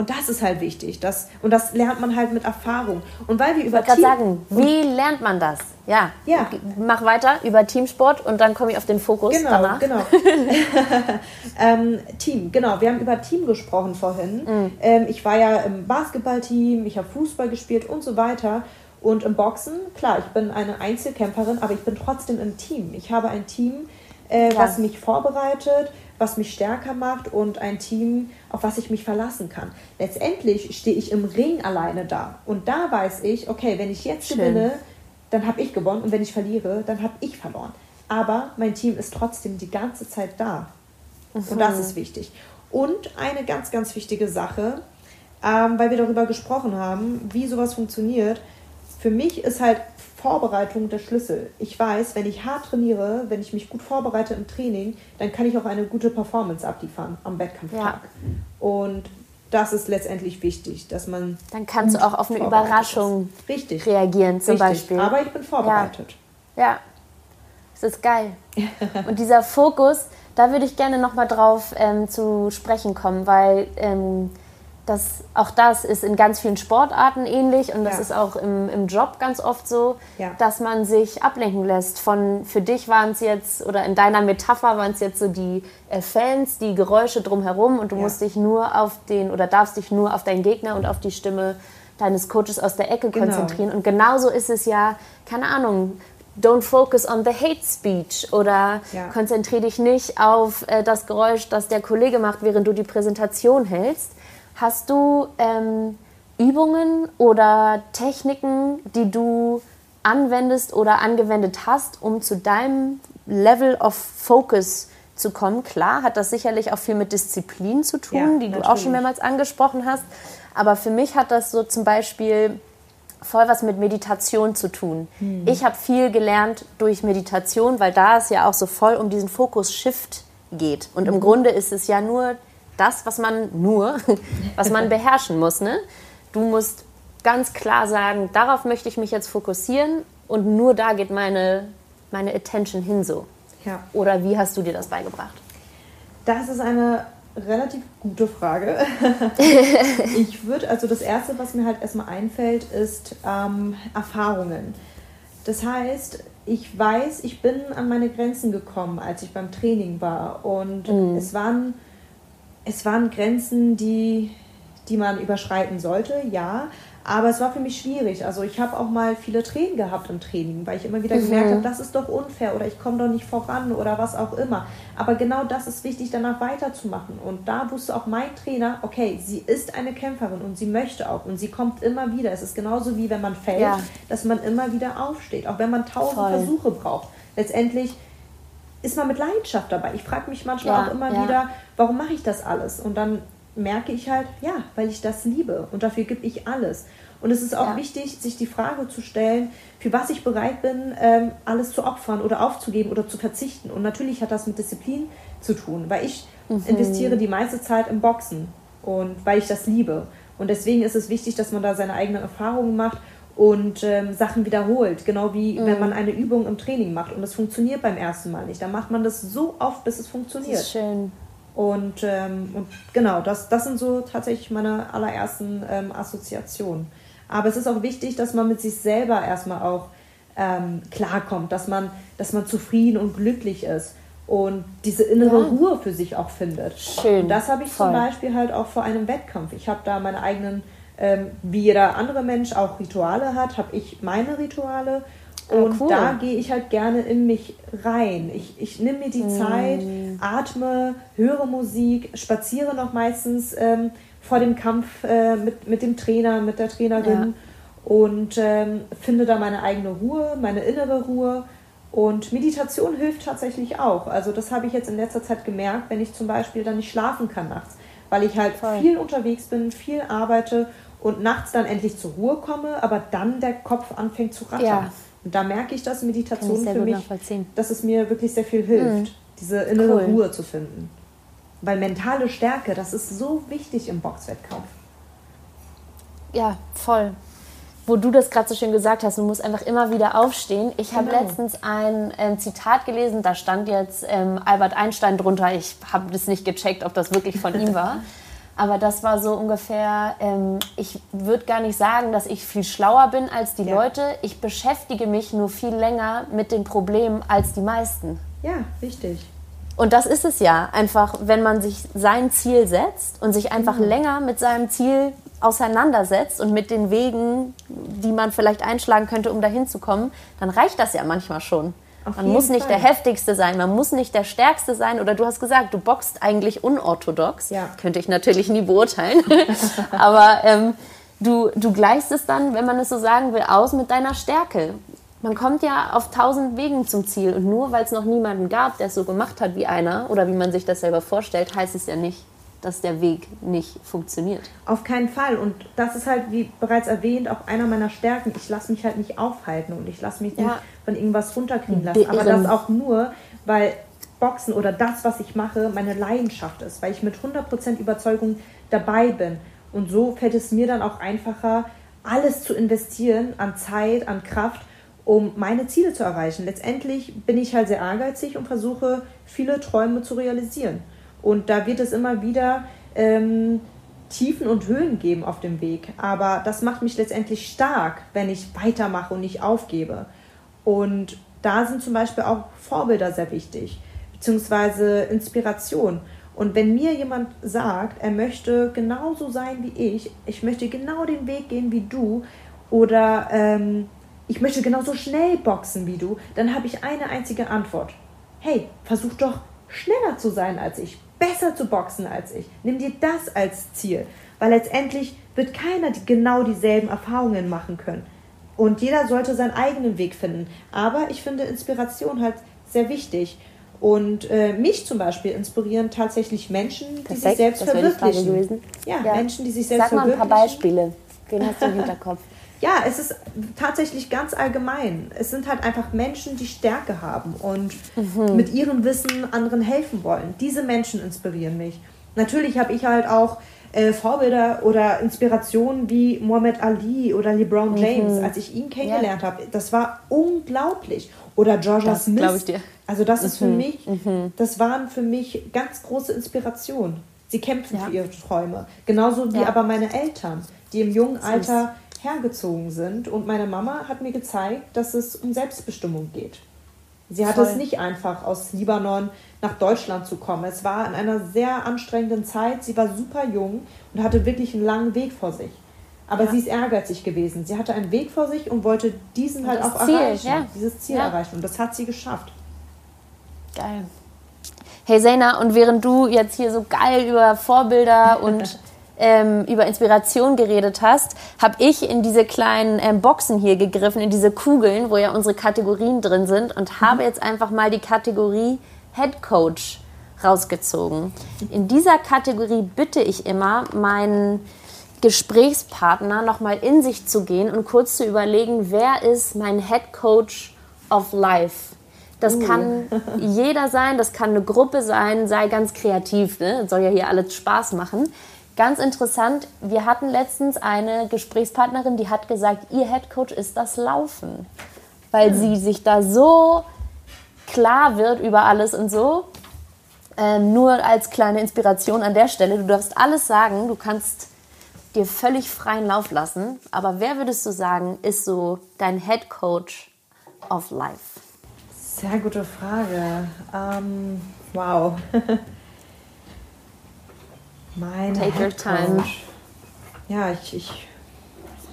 Speaker 1: Und das ist halt wichtig. Das, und das lernt man halt mit Erfahrung. Und weil wir über
Speaker 2: ich Team sagen, wie lernt man das? Ja. ja. Mach weiter über Teamsport und dann komme ich auf den Fokus
Speaker 1: genau,
Speaker 2: danach.
Speaker 1: Genau. ähm, Team, genau. Wir haben über Team gesprochen vorhin. Mhm. Ähm, ich war ja im Basketballteam, ich habe Fußball gespielt und so weiter. Und im Boxen, klar, ich bin eine Einzelkämpferin, aber ich bin trotzdem im Team. Ich habe ein Team, äh, was mich vorbereitet, was mich stärker macht und ein Team, auf was ich mich verlassen kann. Letztendlich stehe ich im Ring alleine da. Und da weiß ich, okay, wenn ich jetzt Schön. gewinne, dann habe ich gewonnen und wenn ich verliere, dann habe ich verloren. Aber mein Team ist trotzdem die ganze Zeit da. Mhm. Und das ist wichtig. Und eine ganz, ganz wichtige Sache, ähm, weil wir darüber gesprochen haben, wie sowas funktioniert. Für mich ist halt Vorbereitung der Schlüssel. Ich weiß, wenn ich hart trainiere, wenn ich mich gut vorbereite im Training, dann kann ich auch eine gute Performance abliefern am Wettkampftag. Ja. Und das ist letztendlich wichtig, dass man.
Speaker 2: Dann kannst du auch auf eine Überraschung
Speaker 1: Richtig.
Speaker 2: reagieren, zum Richtig. Beispiel.
Speaker 1: Aber ich bin vorbereitet.
Speaker 2: Ja. ja. Das ist geil. Und dieser Fokus, da würde ich gerne nochmal drauf ähm, zu sprechen kommen, weil ähm, das, auch das ist in ganz vielen Sportarten ähnlich und das ja. ist auch im, im Job ganz oft so, ja. dass man sich ablenken lässt. Von, für dich waren es jetzt, oder in deiner Metapher waren es jetzt so die äh, Fans, die Geräusche drumherum und du ja. musst dich nur auf den, oder darfst dich nur auf deinen Gegner und auf die Stimme deines Coaches aus der Ecke genau. konzentrieren. Und genauso ist es ja, keine Ahnung, don't focus on the hate speech oder ja. konzentriere dich nicht auf äh, das Geräusch, das der Kollege macht, während du die Präsentation hältst, Hast du ähm, Übungen oder Techniken, die du anwendest oder angewendet hast, um zu deinem Level of Focus zu kommen? Klar, hat das sicherlich auch viel mit Disziplin zu tun, ja, die du auch schon mehrmals angesprochen hast. Aber für mich hat das so zum Beispiel voll was mit Meditation zu tun. Hm. Ich habe viel gelernt durch Meditation, weil da es ja auch so voll um diesen Fokus-Shift geht. Und im mhm. Grunde ist es ja nur das, was man nur, was man beherrschen muss. Ne? Du musst ganz klar sagen, darauf möchte ich mich jetzt fokussieren und nur da geht meine, meine Attention hin so. Ja. Oder wie hast du dir das beigebracht?
Speaker 1: Das ist eine relativ gute Frage. ich würde, also das Erste, was mir halt erstmal einfällt, ist ähm, Erfahrungen. Das heißt, ich weiß, ich bin an meine Grenzen gekommen, als ich beim Training war. Und mhm. es waren es waren Grenzen, die, die man überschreiten sollte, ja. Aber es war für mich schwierig. Also ich habe auch mal viele Tränen gehabt im Training, weil ich immer wieder gemerkt mhm. habe, das ist doch unfair oder ich komme doch nicht voran oder was auch immer. Aber genau das ist wichtig, danach weiterzumachen. Und da wusste auch mein Trainer, okay, sie ist eine Kämpferin und sie möchte auch und sie kommt immer wieder. Es ist genauso wie wenn man fällt, ja. dass man immer wieder aufsteht, auch wenn man tausend Voll. Versuche braucht. Letztendlich ist man mit Leidenschaft dabei. Ich frage mich manchmal ja, auch immer ja. wieder, warum mache ich das alles? Und dann merke ich halt, ja, weil ich das liebe und dafür gebe ich alles. Und es ist auch ja. wichtig, sich die Frage zu stellen, für was ich bereit bin, ähm, alles zu opfern oder aufzugeben oder zu verzichten. Und natürlich hat das mit Disziplin zu tun, weil ich mhm. investiere die meiste Zeit im Boxen und weil ich das liebe. Und deswegen ist es wichtig, dass man da seine eigenen Erfahrungen macht und ähm, Sachen wiederholt. Genau wie mhm. wenn man eine Übung im Training macht und es funktioniert beim ersten Mal nicht. Dann macht man das so oft, bis es funktioniert. Das
Speaker 2: ist schön.
Speaker 1: Und, ähm, und genau, das, das sind so tatsächlich meine allerersten ähm, Assoziationen. Aber es ist auch wichtig, dass man mit sich selber erstmal auch ähm, klarkommt, dass man, dass man zufrieden und glücklich ist und diese innere ja. Ruhe für sich auch findet.
Speaker 2: Schön.
Speaker 1: Und das habe ich Voll. zum Beispiel halt auch vor einem Wettkampf. Ich habe da meine eigenen ähm, wie jeder andere Mensch auch Rituale hat, habe ich meine Rituale. Ah, und oh, cool. da gehe ich halt gerne in mich rein. Ich, ich nehme mir die mm. Zeit, atme, höre Musik, spaziere noch meistens ähm, vor dem Kampf äh, mit, mit dem Trainer, mit der Trainerin ja. und ähm, finde da meine eigene Ruhe, meine innere Ruhe. Und Meditation hilft tatsächlich auch. Also das habe ich jetzt in letzter Zeit gemerkt, wenn ich zum Beispiel dann nicht schlafen kann nachts, weil ich halt Voll. viel unterwegs bin, viel arbeite und nachts dann endlich zur Ruhe komme, aber dann der Kopf anfängt zu rattern. Ja. Und da merke ich, dass Meditation für mich, dass es mir wirklich sehr viel hilft, mhm. diese innere cool. Ruhe zu finden. Weil mentale Stärke, das ist so wichtig im Boxwettkampf.
Speaker 2: Ja, voll. Wo du das gerade so schön gesagt hast, du musst einfach immer wieder aufstehen. Ich genau. habe letztens ein ähm, Zitat gelesen, da stand jetzt ähm, Albert Einstein drunter. Ich habe das nicht gecheckt, ob das wirklich von ihm war. aber das war so ungefähr, ähm, ich würde gar nicht sagen, dass ich viel schlauer bin als die ja. Leute. Ich beschäftige mich nur viel länger mit den Problemen als die meisten.
Speaker 1: Ja, richtig.
Speaker 2: Und das ist es ja. Einfach, wenn man sich sein Ziel setzt und sich einfach mhm. länger mit seinem Ziel auseinandersetzt und mit den Wegen, die man vielleicht einschlagen könnte, um dahin zu kommen, dann reicht das ja manchmal schon. Auf man muss nicht Fall. der heftigste sein, man muss nicht der stärkste sein. Oder du hast gesagt, du boxt eigentlich unorthodox. Ja. Könnte ich natürlich nie beurteilen. Aber ähm, du, du gleichst es dann, wenn man es so sagen will, aus mit deiner Stärke. Man kommt ja auf tausend Wegen zum Ziel. Und nur weil es noch niemanden gab, der es so gemacht hat wie einer oder wie man sich das selber vorstellt, heißt es ja nicht, dass der Weg nicht funktioniert.
Speaker 1: Auf keinen Fall. Und das ist halt, wie bereits erwähnt, auch einer meiner Stärken. Ich lasse mich halt nicht aufhalten und ich lasse mich ja. nicht von irgendwas runterkriegen lassen. Aber das auch nur, weil Boxen oder das, was ich mache, meine Leidenschaft ist, weil ich mit 100% Überzeugung dabei bin. Und so fällt es mir dann auch einfacher, alles zu investieren an Zeit, an Kraft, um meine Ziele zu erreichen. Letztendlich bin ich halt sehr ehrgeizig und versuche, viele Träume zu realisieren. Und da wird es immer wieder ähm, Tiefen und Höhen geben auf dem Weg. Aber das macht mich letztendlich stark, wenn ich weitermache und nicht aufgebe. Und da sind zum Beispiel auch Vorbilder sehr wichtig, beziehungsweise Inspiration. Und wenn mir jemand sagt, er möchte genauso sein wie ich, ich möchte genau den Weg gehen wie du oder ähm, ich möchte genauso schnell boxen wie du, dann habe ich eine einzige Antwort. Hey, versuch doch schneller zu sein als ich, besser zu boxen als ich. Nimm dir das als Ziel, weil letztendlich wird keiner genau dieselben Erfahrungen machen können. Und jeder sollte seinen eigenen Weg finden. Aber ich finde Inspiration halt sehr wichtig. Und äh, mich zum Beispiel inspirieren tatsächlich Menschen, die Perfekt, sich selbst verwirklichen.
Speaker 2: Ja, ja, Menschen, die sich selbst Sag mal ein paar Beispiele. Wen hast du im Hinterkopf?
Speaker 1: ja, es ist tatsächlich ganz allgemein. Es sind halt einfach Menschen, die Stärke haben und mhm. mit ihrem Wissen anderen helfen wollen. Diese Menschen inspirieren mich. Natürlich habe ich halt auch äh, Vorbilder oder Inspirationen wie Muhammad Ali oder LeBron mhm. James, mhm. als ich ihn kennengelernt ja. habe. Das war unglaublich. Oder Georgia das Smith. Ich dir. Also das mhm. ist für mhm. mich, mhm. das waren für mich ganz große Inspirationen. Sie kämpfen ja. für ihre Träume. Genauso wie ja. aber meine Eltern, die im jungen Alter hergezogen sind. Und meine Mama hat mir gezeigt, dass es um Selbstbestimmung geht. Sie hatte es nicht einfach, aus Libanon nach Deutschland zu kommen. Es war in einer sehr anstrengenden Zeit. Sie war super jung und hatte wirklich einen langen Weg vor sich. Aber ja. sie ist ehrgeizig gewesen. Sie hatte einen Weg vor sich und wollte diesen halt auch Ziel, erreichen. Ja. Dieses Ziel ja. erreichen. Und das hat sie geschafft.
Speaker 2: Geil. Hey Sena, und während du jetzt hier so geil über Vorbilder und ähm, über Inspiration geredet hast, habe ich in diese kleinen ähm, Boxen hier gegriffen, in diese Kugeln, wo ja unsere Kategorien drin sind und mhm. habe jetzt einfach mal die Kategorie Head Coach rausgezogen. In dieser Kategorie bitte ich immer meinen Gesprächspartner nochmal in sich zu gehen und kurz zu überlegen, wer ist mein Head Coach of Life? Das uh. kann jeder sein, das kann eine Gruppe sein, sei ganz kreativ, ne? soll ja hier alles Spaß machen. Ganz interessant, wir hatten letztens eine Gesprächspartnerin, die hat gesagt, ihr Headcoach ist das Laufen, weil mhm. sie sich da so klar wird über alles und so. Ähm, nur als kleine Inspiration an der Stelle, du darfst alles sagen, du kannst dir völlig freien Lauf lassen, aber wer würdest du sagen, ist so dein Headcoach of Life?
Speaker 1: Sehr gute Frage. Ähm, wow. Meine Take your time. Ja, ich, ich,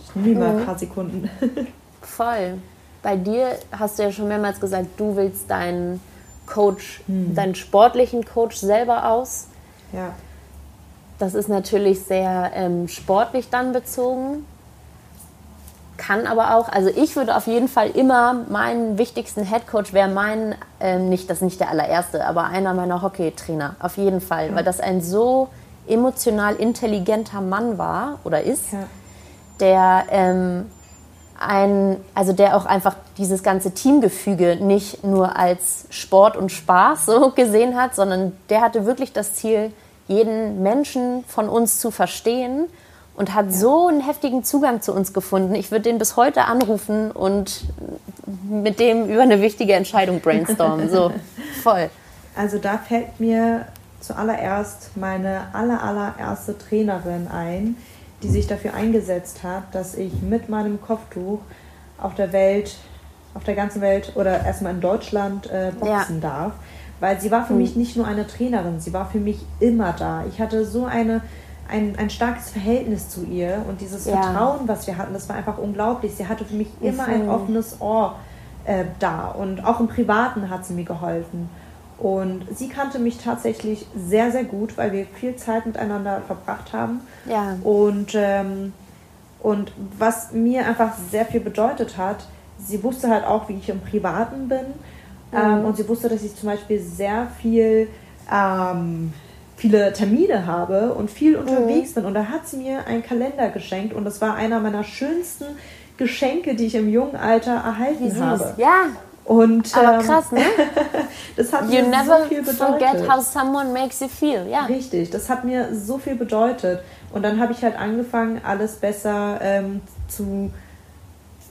Speaker 1: ich nehme mal ein paar Sekunden.
Speaker 2: Voll. Bei dir hast du ja schon mehrmals gesagt, du willst deinen Coach, hm. deinen sportlichen Coach selber aus.
Speaker 1: Ja.
Speaker 2: Das ist natürlich sehr ähm, sportlich dann bezogen. Kann aber auch, also ich würde auf jeden Fall immer meinen wichtigsten Headcoach wäre mein, ähm, nicht, das ist nicht der allererste, aber einer meiner Hockeytrainer. Auf jeden Fall, ja. weil das ein so emotional intelligenter Mann war oder ist, ja. der ähm, ein, also der auch einfach dieses ganze Teamgefüge nicht nur als Sport und Spaß so gesehen hat, sondern der hatte wirklich das Ziel, jeden Menschen von uns zu verstehen und hat ja. so einen heftigen Zugang zu uns gefunden. Ich würde den bis heute anrufen und mit dem über eine wichtige Entscheidung brainstormen. So voll.
Speaker 1: Also da fällt mir zuallererst meine aller, allererste Trainerin ein, die sich dafür eingesetzt hat, dass ich mit meinem Kopftuch auf der Welt, auf der ganzen Welt oder erstmal in Deutschland äh, boxen ja. darf. Weil sie war für mhm. mich nicht nur eine Trainerin, sie war für mich immer da. Ich hatte so eine, ein, ein starkes Verhältnis zu ihr und dieses ja. Vertrauen, was wir hatten, das war einfach unglaublich. Sie hatte für mich immer mhm. ein offenes Ohr äh, da und auch im Privaten hat sie mir geholfen. Und sie kannte mich tatsächlich sehr, sehr gut, weil wir viel Zeit miteinander verbracht haben. Ja. Und, ähm, und was mir einfach sehr viel bedeutet hat, sie wusste halt auch, wie ich im Privaten bin. Mhm. Ähm, und sie wusste, dass ich zum Beispiel sehr viel, ähm, viele Termine habe und viel unterwegs mhm. bin. Und da hat sie mir einen Kalender geschenkt und das war einer meiner schönsten Geschenke, die ich im jungen Alter erhalten habe.
Speaker 2: Ja.
Speaker 1: Und,
Speaker 2: Aber ähm, krass, ne?
Speaker 1: das hat you mir never so viel bedeutet. forget
Speaker 2: how someone makes you feel. Ja.
Speaker 1: Richtig, das hat mir so viel bedeutet. Und dann habe ich halt angefangen, alles besser ähm, zu,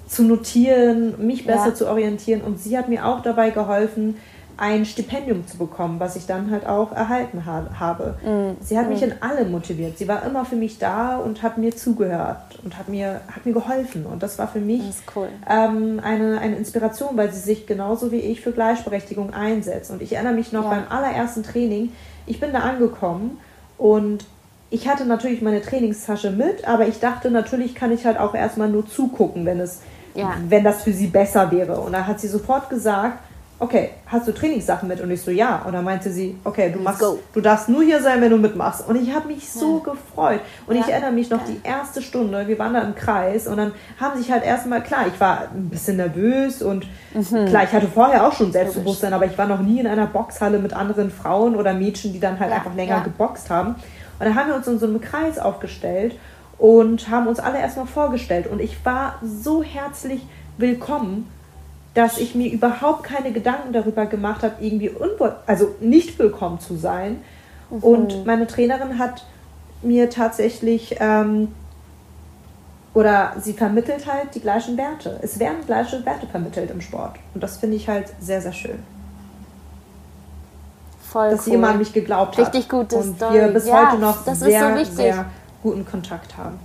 Speaker 1: zu notieren, mich besser ja. zu orientieren. Und sie hat mir auch dabei geholfen, ein Stipendium zu bekommen, was ich dann halt auch erhalten ha habe. Mm. Sie hat mm. mich in allem motiviert. Sie war immer für mich da und hat mir zugehört und hat mir, hat mir geholfen. Und das war für mich
Speaker 2: cool.
Speaker 1: ähm, eine, eine Inspiration, weil sie sich genauso wie ich für Gleichberechtigung einsetzt. Und ich erinnere mich noch ja. beim allerersten Training, ich bin da angekommen und ich hatte natürlich meine Trainingstasche mit, aber ich dachte, natürlich kann ich halt auch erstmal nur zugucken, wenn es, ja. wenn das für sie besser wäre. Und da hat sie sofort gesagt, okay, hast du Trainingssachen mit? Und ich so, ja. Und dann meinte sie, okay, du machst, du darfst nur hier sein, wenn du mitmachst. Und ich habe mich so ja. gefreut. Und ja. ich erinnere mich noch die erste Stunde, wir waren da im Kreis und dann haben sich halt erstmal, klar, ich war ein bisschen nervös und mhm. klar, ich hatte vorher auch schon Selbstbewusstsein, aber ich war noch nie in einer Boxhalle mit anderen Frauen oder Mädchen, die dann halt ja. einfach länger geboxt haben. Und dann haben wir uns in so einem Kreis aufgestellt und haben uns alle erstmal vorgestellt. Und ich war so herzlich willkommen dass ich mir überhaupt keine Gedanken darüber gemacht habe, irgendwie also nicht willkommen zu sein. Mhm. Und meine Trainerin hat mir tatsächlich ähm, oder sie vermittelt halt die gleichen Werte. Es werden gleiche Werte vermittelt im Sport. Und das finde ich halt sehr, sehr schön.
Speaker 2: Voll
Speaker 1: dass cool. jemand an mich geglaubt
Speaker 2: hat. Richtig gute
Speaker 1: und Story. wir bis ja, heute noch sehr, so sehr guten Kontakt haben.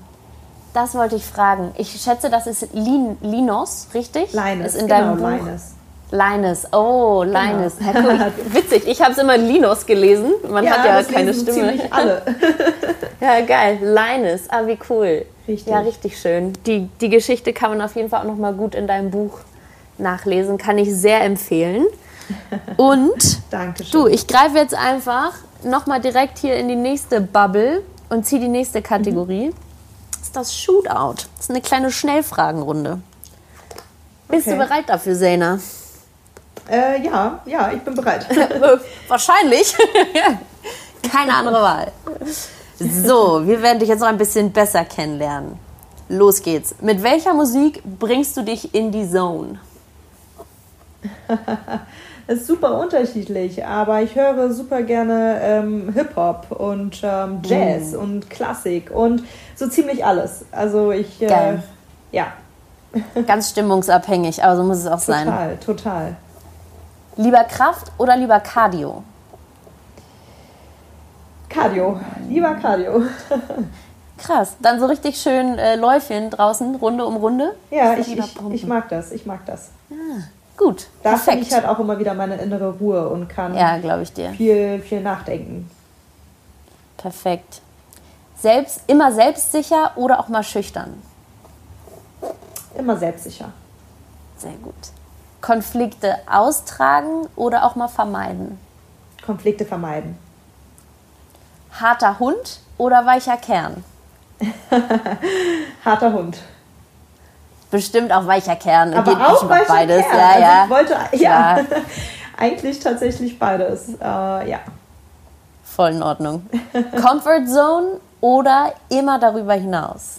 Speaker 2: Das wollte ich fragen. Ich schätze, das ist Lin Linos, richtig?
Speaker 1: Linus,
Speaker 2: ist in genau, deinem Buch. Linus. Linus, oh, genau. Linus. Genau. Ja, cool. Witzig, ich habe es immer Linus gelesen. Man ja, hat ja keine Stimme.
Speaker 1: Ziemlich alle.
Speaker 2: ja, geil. Linus, ah, wie cool.
Speaker 1: Richtig.
Speaker 2: Ja, richtig schön. Die, die Geschichte kann man auf jeden Fall auch nochmal gut in deinem Buch nachlesen. Kann ich sehr empfehlen. Und
Speaker 1: Dankeschön.
Speaker 2: du, ich greife jetzt einfach nochmal direkt hier in die nächste Bubble und ziehe die nächste Kategorie. Mhm ist das Shootout. Das ist eine kleine Schnellfragenrunde. Bist okay. du bereit dafür, Sena?
Speaker 1: Äh, ja, ja, ich bin bereit.
Speaker 2: Wahrscheinlich. Keine andere Wahl. So, wir werden dich jetzt noch ein bisschen besser kennenlernen. Los geht's. Mit welcher Musik bringst du dich in die Zone?
Speaker 1: ist super unterschiedlich, aber ich höre super gerne ähm, Hip-Hop und ähm, Jazz mm. und Klassik und so ziemlich alles. Also ich, äh, ja.
Speaker 2: Ganz stimmungsabhängig, aber so muss es auch
Speaker 1: total,
Speaker 2: sein.
Speaker 1: Total, total.
Speaker 2: Lieber Kraft oder lieber Cardio?
Speaker 1: Cardio, lieber Cardio.
Speaker 2: Krass, dann so richtig schön äh, Läufchen draußen, Runde um Runde?
Speaker 1: Ja, ich, ich, ich, mag das, ich mag das.
Speaker 2: Ah. Gut.
Speaker 1: Da finde ich halt auch immer wieder meine innere Ruhe und kann
Speaker 2: ja, ich dir.
Speaker 1: Viel, viel nachdenken.
Speaker 2: Perfekt. Selbst, immer selbstsicher oder auch mal schüchtern?
Speaker 1: Immer selbstsicher.
Speaker 2: Sehr gut. Konflikte austragen oder auch mal vermeiden?
Speaker 1: Konflikte vermeiden.
Speaker 2: Harter Hund oder weicher Kern?
Speaker 1: Harter Hund
Speaker 2: bestimmt auch weicher Kern.
Speaker 1: Aber Geht auch weicher beides. Kern. Ja, also ja. Ich wollte ja, eigentlich tatsächlich beides. Uh, ja.
Speaker 2: Voll in Ordnung. Comfort Zone oder immer darüber hinaus?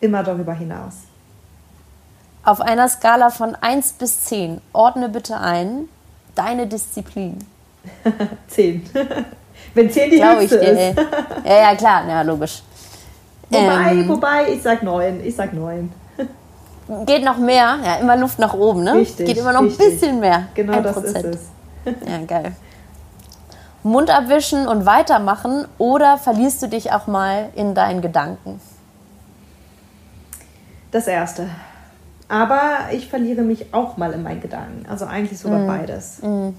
Speaker 1: Immer darüber hinaus.
Speaker 2: Auf einer Skala von 1 bis 10, ordne bitte ein deine Disziplin.
Speaker 1: 10. Wenn 10 die Glaube höchste ich ist.
Speaker 2: ja, ja, klar, ja, logisch.
Speaker 1: Wobei, ähm, wobei, ich sag 9. Ich sag 9
Speaker 2: geht noch mehr. Ja, immer Luft nach oben, ne?
Speaker 1: Richtig.
Speaker 2: Geht immer noch
Speaker 1: richtig.
Speaker 2: ein bisschen mehr.
Speaker 1: Genau ein das Prozent. ist
Speaker 2: es. ja, geil. Mund abwischen und weitermachen oder verlierst du dich auch mal in deinen Gedanken?
Speaker 1: Das erste. Aber ich verliere mich auch mal in meinen Gedanken. Also eigentlich sogar mm. beides. Mm.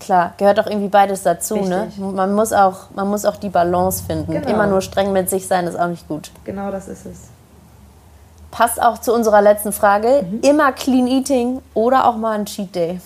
Speaker 2: Klar, gehört auch irgendwie beides dazu. Ne? Man, muss auch, man muss auch die Balance finden. Genau. Immer nur streng mit sich sein ist auch nicht gut.
Speaker 1: Genau das ist es.
Speaker 2: Passt auch zu unserer letzten Frage. Mhm. Immer Clean Eating oder auch mal ein Cheat Day?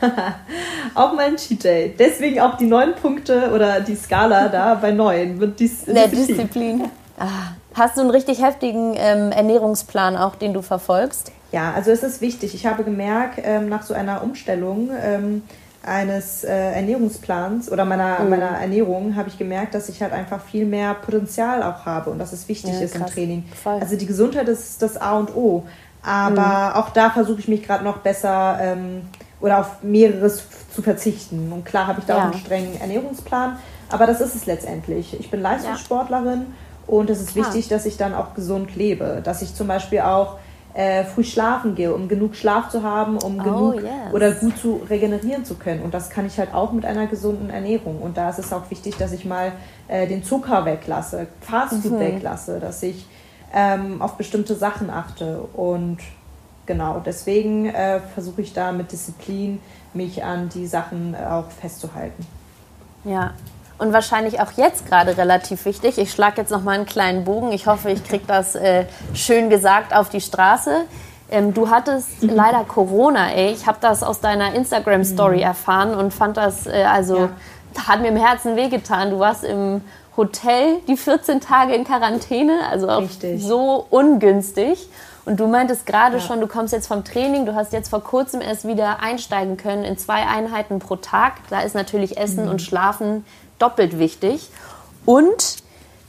Speaker 1: auch mal ein Cheat Day. Deswegen auch die neun Punkte oder die Skala da bei neun. Mit Dis
Speaker 2: Der Disziplin. Disziplin. Ah. Hast du einen richtig heftigen ähm, Ernährungsplan auch, den du verfolgst?
Speaker 1: Ja, also es ist wichtig. Ich habe gemerkt, ähm, nach so einer Umstellung ähm, eines äh, Ernährungsplans oder meiner, mhm. meiner Ernährung habe ich gemerkt, dass ich halt einfach viel mehr Potenzial auch habe und dass es wichtig ja, ist krass. im Training. Voll. Also die Gesundheit ist das A und O. Aber mhm. auch da versuche ich mich gerade noch besser ähm, oder auf mehreres zu verzichten. Und klar habe ich da ja. auch einen strengen Ernährungsplan, aber das ist es letztendlich. Ich bin Leistungssportlerin. Ja und es ist Klar. wichtig, dass ich dann auch gesund lebe. Dass ich zum Beispiel auch äh, früh schlafen gehe, um genug Schlaf zu haben, um oh, genug yes. oder gut zu regenerieren zu können. Und das kann ich halt auch mit einer gesunden Ernährung. Und da ist es auch wichtig, dass ich mal äh, den Zucker weglasse, Fastfood mhm. weglasse, dass ich ähm, auf bestimmte Sachen achte. Und genau, deswegen äh, versuche ich da mit Disziplin mich an die Sachen auch festzuhalten.
Speaker 2: Ja, und wahrscheinlich auch jetzt gerade relativ wichtig. Ich schlage jetzt noch mal einen kleinen Bogen. Ich hoffe, ich kriege das äh, schön gesagt auf die Straße. Ähm, du hattest mhm. leider Corona, ey. Ich habe das aus deiner Instagram-Story mhm. erfahren und fand das, äh, also, ja. hat mir im Herzen wehgetan. Du warst im Hotel die 14 Tage in Quarantäne, also auch Richtig. so ungünstig. Und du meintest gerade ja. schon, du kommst jetzt vom Training, du hast jetzt vor kurzem erst wieder einsteigen können in zwei Einheiten pro Tag. Da ist natürlich Essen mhm. und Schlafen doppelt wichtig. Und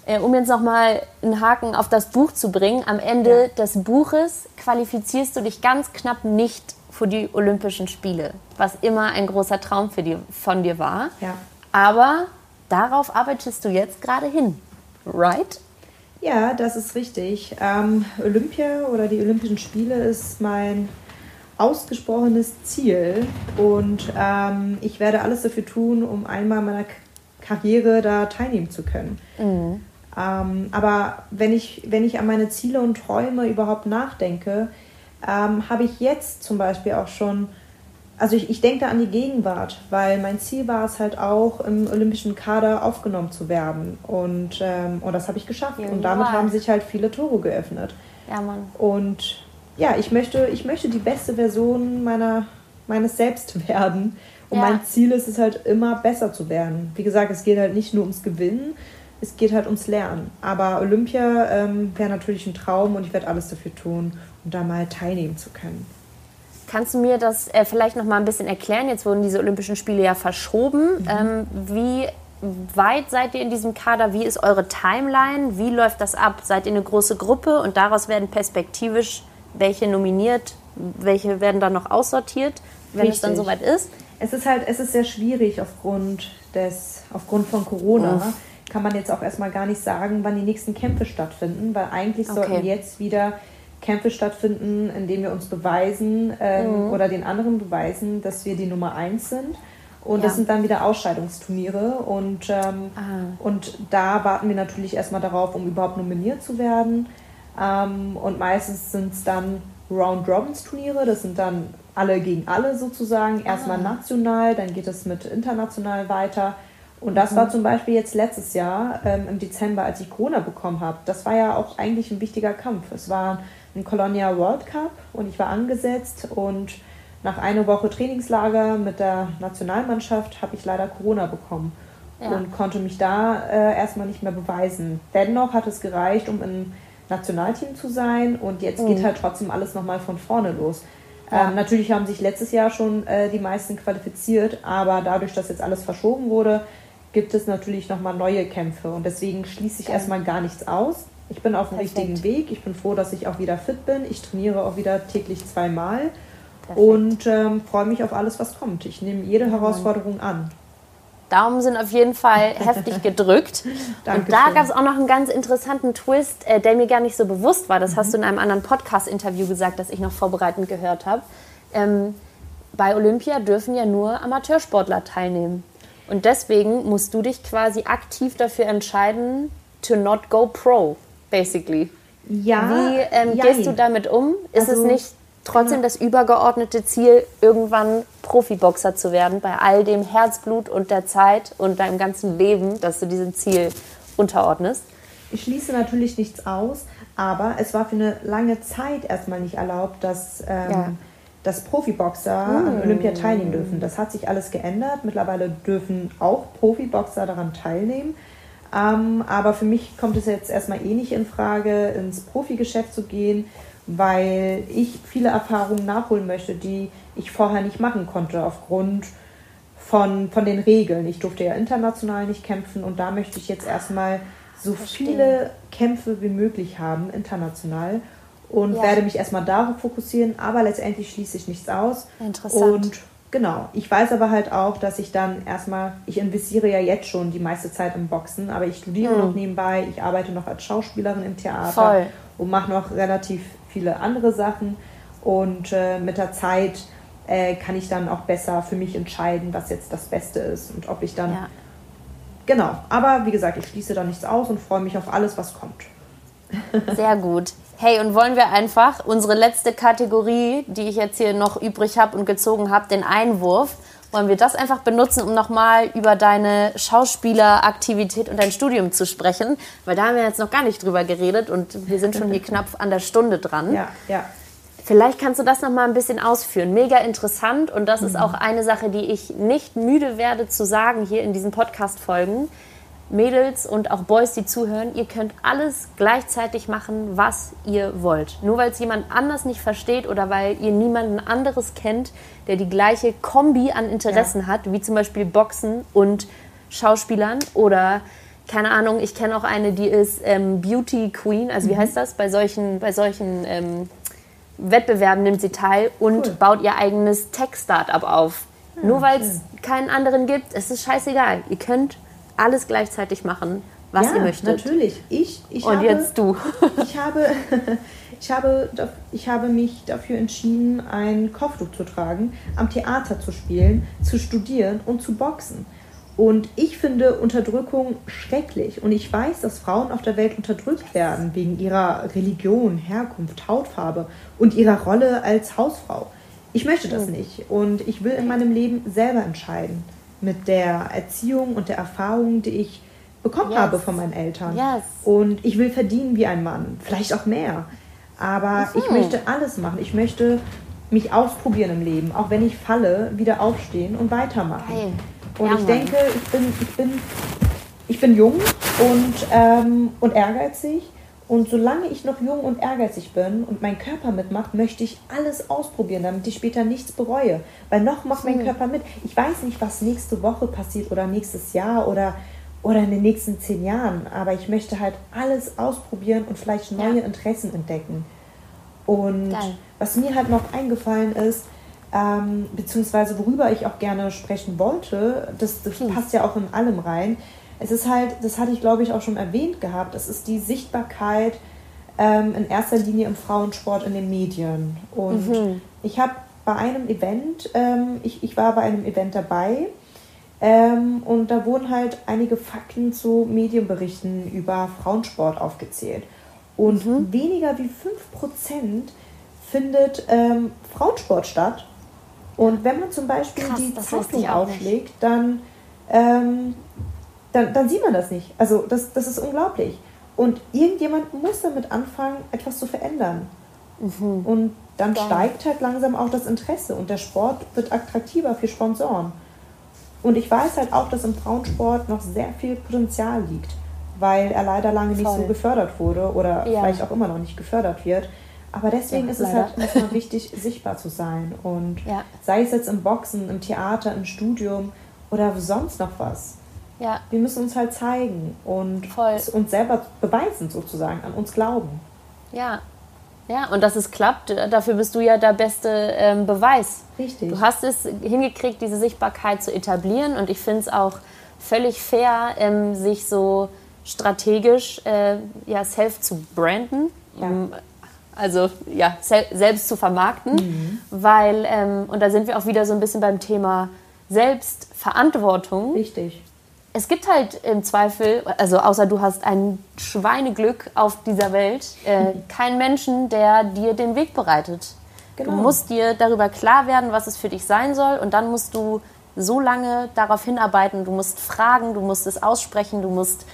Speaker 2: äh, um jetzt nochmal einen Haken auf das Buch zu bringen, am Ende ja. des Buches qualifizierst du dich ganz knapp nicht für die Olympischen Spiele, was immer ein großer Traum für die, von dir war. Ja. Aber darauf arbeitest du jetzt gerade hin, right?
Speaker 1: Ja, das ist richtig. Ähm, Olympia oder die Olympischen Spiele ist mein ausgesprochenes Ziel und ähm, ich werde alles dafür tun, um einmal meiner Karriere da teilnehmen zu können. Mhm. Ähm, aber wenn ich, wenn ich an meine Ziele und Träume überhaupt nachdenke, ähm, habe ich jetzt zum Beispiel auch schon, also ich, ich denke da an die Gegenwart, weil mein Ziel war es halt auch, im olympischen Kader aufgenommen zu werden. Und, ähm, und das habe ich geschafft. Ja, und damit haben sich halt viele Tore geöffnet. Ja, Mann. Und ja, ich möchte, ich möchte die beste Version meiner, meines Selbst werden. Und ja. mein Ziel ist es halt immer besser zu werden. Wie gesagt, es geht halt nicht nur ums Gewinnen, es geht halt ums Lernen. Aber Olympia ähm, wäre natürlich ein Traum und ich werde alles dafür tun, um da mal teilnehmen zu können.
Speaker 2: Kannst du mir das äh, vielleicht noch mal ein bisschen erklären? Jetzt wurden diese Olympischen Spiele ja verschoben. Mhm. Ähm, wie weit seid ihr in diesem Kader? Wie ist eure Timeline? Wie läuft das ab? Seid ihr eine große Gruppe und daraus werden perspektivisch welche nominiert, welche werden dann noch aussortiert, wenn Richtig. es dann soweit ist?
Speaker 1: Es ist halt, es ist sehr schwierig aufgrund des, aufgrund von Corona. Uff. Kann man jetzt auch erstmal gar nicht sagen, wann die nächsten Kämpfe stattfinden, weil eigentlich okay. sollten jetzt wieder Kämpfe stattfinden, in denen wir uns beweisen ähm, mhm. oder den anderen beweisen, dass wir die Nummer eins sind. Und ja. das sind dann wieder Ausscheidungsturniere. Und, ähm, ah. und da warten wir natürlich erstmal darauf, um überhaupt nominiert zu werden. Ähm, und meistens sind es dann Round-Robins-Turniere. Das sind dann alle gegen alle sozusagen. Erstmal ah. national, dann geht es mit international weiter. Und das mhm. war zum Beispiel jetzt letztes Jahr ähm, im Dezember, als ich Corona bekommen habe. Das war ja auch eigentlich ein wichtiger Kampf. Es war ein Colonia World Cup und ich war angesetzt und nach einer Woche Trainingslager mit der Nationalmannschaft habe ich leider Corona bekommen ja. und konnte mich da äh, erstmal nicht mehr beweisen. Dennoch hat es gereicht, um im Nationalteam zu sein und jetzt mhm. geht halt trotzdem alles nochmal von vorne los. Ja. Ähm, natürlich haben sich letztes Jahr schon äh, die meisten qualifiziert, aber dadurch, dass jetzt alles verschoben wurde, gibt es natürlich nochmal neue Kämpfe und deswegen schließe ich ja. erstmal gar nichts aus. Ich bin auf dem Perfekt. richtigen Weg. Ich bin froh, dass ich auch wieder fit bin. Ich trainiere auch wieder täglich zweimal und ähm, freue mich auf alles, was kommt. Ich nehme jede Herausforderung an.
Speaker 2: Daumen sind auf jeden Fall heftig gedrückt. und da gab es auch noch einen ganz interessanten Twist, äh, der mir gar nicht so bewusst war. Das mhm. hast du in einem anderen Podcast-Interview gesagt, das ich noch vorbereitend gehört habe. Ähm, bei Olympia dürfen ja nur Amateursportler teilnehmen. Und deswegen musst du dich quasi aktiv dafür entscheiden, to not go pro, basically.
Speaker 1: Ja.
Speaker 2: Wie ähm, gehst du damit um? Ist
Speaker 1: Also,
Speaker 2: es nicht trotzdem das übergeordnete Ziel, irgendwann Profiboxer zu werden, bei all dem Herzblut und der Zeit und deinem ganzen Leben, dass du diesem Ziel unterordnest?
Speaker 1: Ich schließe natürlich nichts aus, aber es war für eine lange Zeit erstmal nicht erlaubt, dass, ähm,
Speaker 2: Ja.
Speaker 1: dass Profiboxer an Olympia teilnehmen dürfen. Das hat sich alles geändert. Mittlerweile dürfen auch Profiboxer daran teilnehmen. Ähm, aber für mich kommt es jetzt erstmal eh nicht in Frage, ins Profigeschäft zu gehen, weil ich viele Erfahrungen nachholen möchte, die ich vorher nicht machen konnte aufgrund von, von den Regeln. Ich durfte ja international nicht kämpfen und da möchte ich jetzt erstmal so viele Kämpfe wie möglich haben, international. Und
Speaker 2: Ja.
Speaker 1: werde mich erstmal darauf fokussieren, aber letztendlich schließe ich nichts aus.
Speaker 2: Interessant.
Speaker 1: Und genau, ich weiß aber halt auch, dass ich dann erstmal, ich investiere ja jetzt schon die meiste Zeit im Boxen, aber ich studiere noch nebenbei, ich arbeite noch als Schauspielerin im Theater
Speaker 2: Voll.
Speaker 1: Und mache noch relativ viele andere Sachen. Und äh, mit der Zeit äh, kann ich dann auch besser für mich entscheiden, was jetzt das Beste ist und ob ich dann.
Speaker 2: Ja.
Speaker 1: Genau, aber wie gesagt, ich schließe da nichts aus und freue mich auf alles, was kommt.
Speaker 2: Sehr gut. Hey, und wollen wir einfach unsere letzte Kategorie, die ich jetzt hier noch übrig habe und gezogen habe, den Einwurf, wollen wir das einfach benutzen, um nochmal über deine Schauspieleraktivität und dein Studium zu sprechen? Weil da haben wir jetzt noch gar nicht drüber geredet und wir sind schon hier knapp an der Stunde dran.
Speaker 1: Ja, ja.
Speaker 2: Vielleicht kannst du das noch mal ein bisschen ausführen. Mega interessant und das ist auch eine Sache, die ich nicht müde werde zu sagen hier in diesen Podcast-Folgen. Mädels und auch Boys, die zuhören, ihr könnt alles gleichzeitig machen, was ihr wollt. Nur weil es jemand anders nicht versteht oder weil ihr niemanden anderes kennt, der die gleiche Kombi an Interessen hat, wie zum Beispiel Boxen und Schauspielern oder keine Ahnung, ich kenne auch eine, die ist ähm, Beauty Queen, also wie heißt das? Bei solchen, bei solchen ähm, Wettbewerben nimmt sie teil und
Speaker 1: Cool.
Speaker 2: baut ihr eigenes Tech-Startup auf. Nur weil es keinen anderen gibt, es ist scheißegal. Ihr könnt alles gleichzeitig machen, was
Speaker 1: ja,
Speaker 2: ihr möchtet.
Speaker 1: natürlich. Ich, ich
Speaker 2: Und
Speaker 1: habe,
Speaker 2: jetzt du.
Speaker 1: Ich habe, ich, habe, ich habe mich dafür entschieden, ein Kopftuch zu tragen, am Theater zu spielen, zu studieren und zu boxen. Und ich finde Unterdrückung schrecklich. Und ich weiß, dass Frauen auf der Welt unterdrückt werden wegen ihrer Religion, Herkunft, Hautfarbe und ihrer Rolle als Hausfrau. Ich möchte das nicht. Und ich will in meinem Leben selber entscheiden. Mit der Erziehung und der Erfahrung, die ich bekommen
Speaker 2: Yes.
Speaker 1: habe von meinen Eltern.
Speaker 2: Yes.
Speaker 1: Und ich will verdienen wie ein Mann, vielleicht auch mehr. Aber ich möchte alles machen. Ich möchte mich ausprobieren im Leben, auch wenn ich falle, wieder aufstehen und weitermachen.
Speaker 2: Geil.
Speaker 1: Und
Speaker 2: Ja,
Speaker 1: ich
Speaker 2: Mann.
Speaker 1: denke, ich bin, ich bin, ich bin jung und, ähm, und ehrgeizig. Und solange ich noch jung und ehrgeizig bin und mein Körper mitmacht, möchte ich alles ausprobieren, damit ich später nichts bereue. Weil noch macht
Speaker 2: Hm.
Speaker 1: mein Körper mit. Ich weiß nicht, was nächste Woche passiert oder nächstes Jahr oder, oder in den nächsten zehn Jahren. Aber ich möchte halt alles ausprobieren und vielleicht neue
Speaker 2: Ja.
Speaker 1: Interessen entdecken. Und
Speaker 2: Geil.
Speaker 1: was mir halt noch eingefallen ist, ähm, beziehungsweise worüber ich auch gerne sprechen wollte, das, das
Speaker 2: Please.
Speaker 1: passt ja auch in allem rein. Es ist halt, das hatte ich glaube ich auch schon erwähnt gehabt, es ist die Sichtbarkeit ähm, in erster Linie im Frauensport in den Medien. Und
Speaker 2: Mhm.
Speaker 1: ich habe bei einem Event, ähm, ich, ich war bei einem Event dabei ähm, und da wurden halt einige Fakten zu Medienberichten über Frauensport aufgezählt. Und
Speaker 2: Mhm.
Speaker 1: weniger wie 5% findet ähm, Frauensport statt. Und wenn man zum Beispiel
Speaker 2: Krass,
Speaker 1: die Zeitung aufschlägt, dann, ähm, dann, dann sieht man das nicht. Also das, das ist unglaublich. Und irgendjemand muss damit anfangen, etwas zu verändern. Und dann
Speaker 2: Mhm. Geil.
Speaker 1: steigt halt langsam auch das Interesse und der Sport wird attraktiver für Sponsoren. Und ich weiß halt auch, dass im Frauensport noch sehr viel Potenzial liegt, weil er leider lange nicht
Speaker 2: Voll.
Speaker 1: so gefördert wurde oder
Speaker 2: Ja.
Speaker 1: vielleicht auch immer noch nicht gefördert wird. Aber deswegen
Speaker 2: Ja,
Speaker 1: ist es halt erstmal wichtig, sichtbar zu sein. Und
Speaker 2: Ja.
Speaker 1: sei es jetzt im Boxen, im Theater, im Studium oder sonst noch was.
Speaker 2: Ja,
Speaker 1: Wir müssen uns halt zeigen und
Speaker 2: Voll.
Speaker 1: uns selber beweisen sozusagen, an uns glauben.
Speaker 2: ja. Ja, und dass es klappt, dafür bist du ja der beste ähm, Beweis.
Speaker 1: Richtig.
Speaker 2: Du hast es hingekriegt, diese Sichtbarkeit zu etablieren und ich finde es auch völlig fair, ähm, sich so strategisch äh, ja, self zu branden.
Speaker 1: Ja.
Speaker 2: Ähm, Also ja, sel selbst zu vermarkten, weil, ähm, und da sind wir auch wieder so ein bisschen beim Thema Selbstverantwortung.
Speaker 1: Richtig.
Speaker 2: Es gibt halt im Zweifel, also außer du hast ein Schweineglück auf dieser Welt, äh, keinen Menschen, der dir den Weg bereitet. Genau. Du musst dir darüber klar werden, was es für dich sein soll und dann musst du so lange darauf hinarbeiten, du musst fragen, du musst es aussprechen, du musst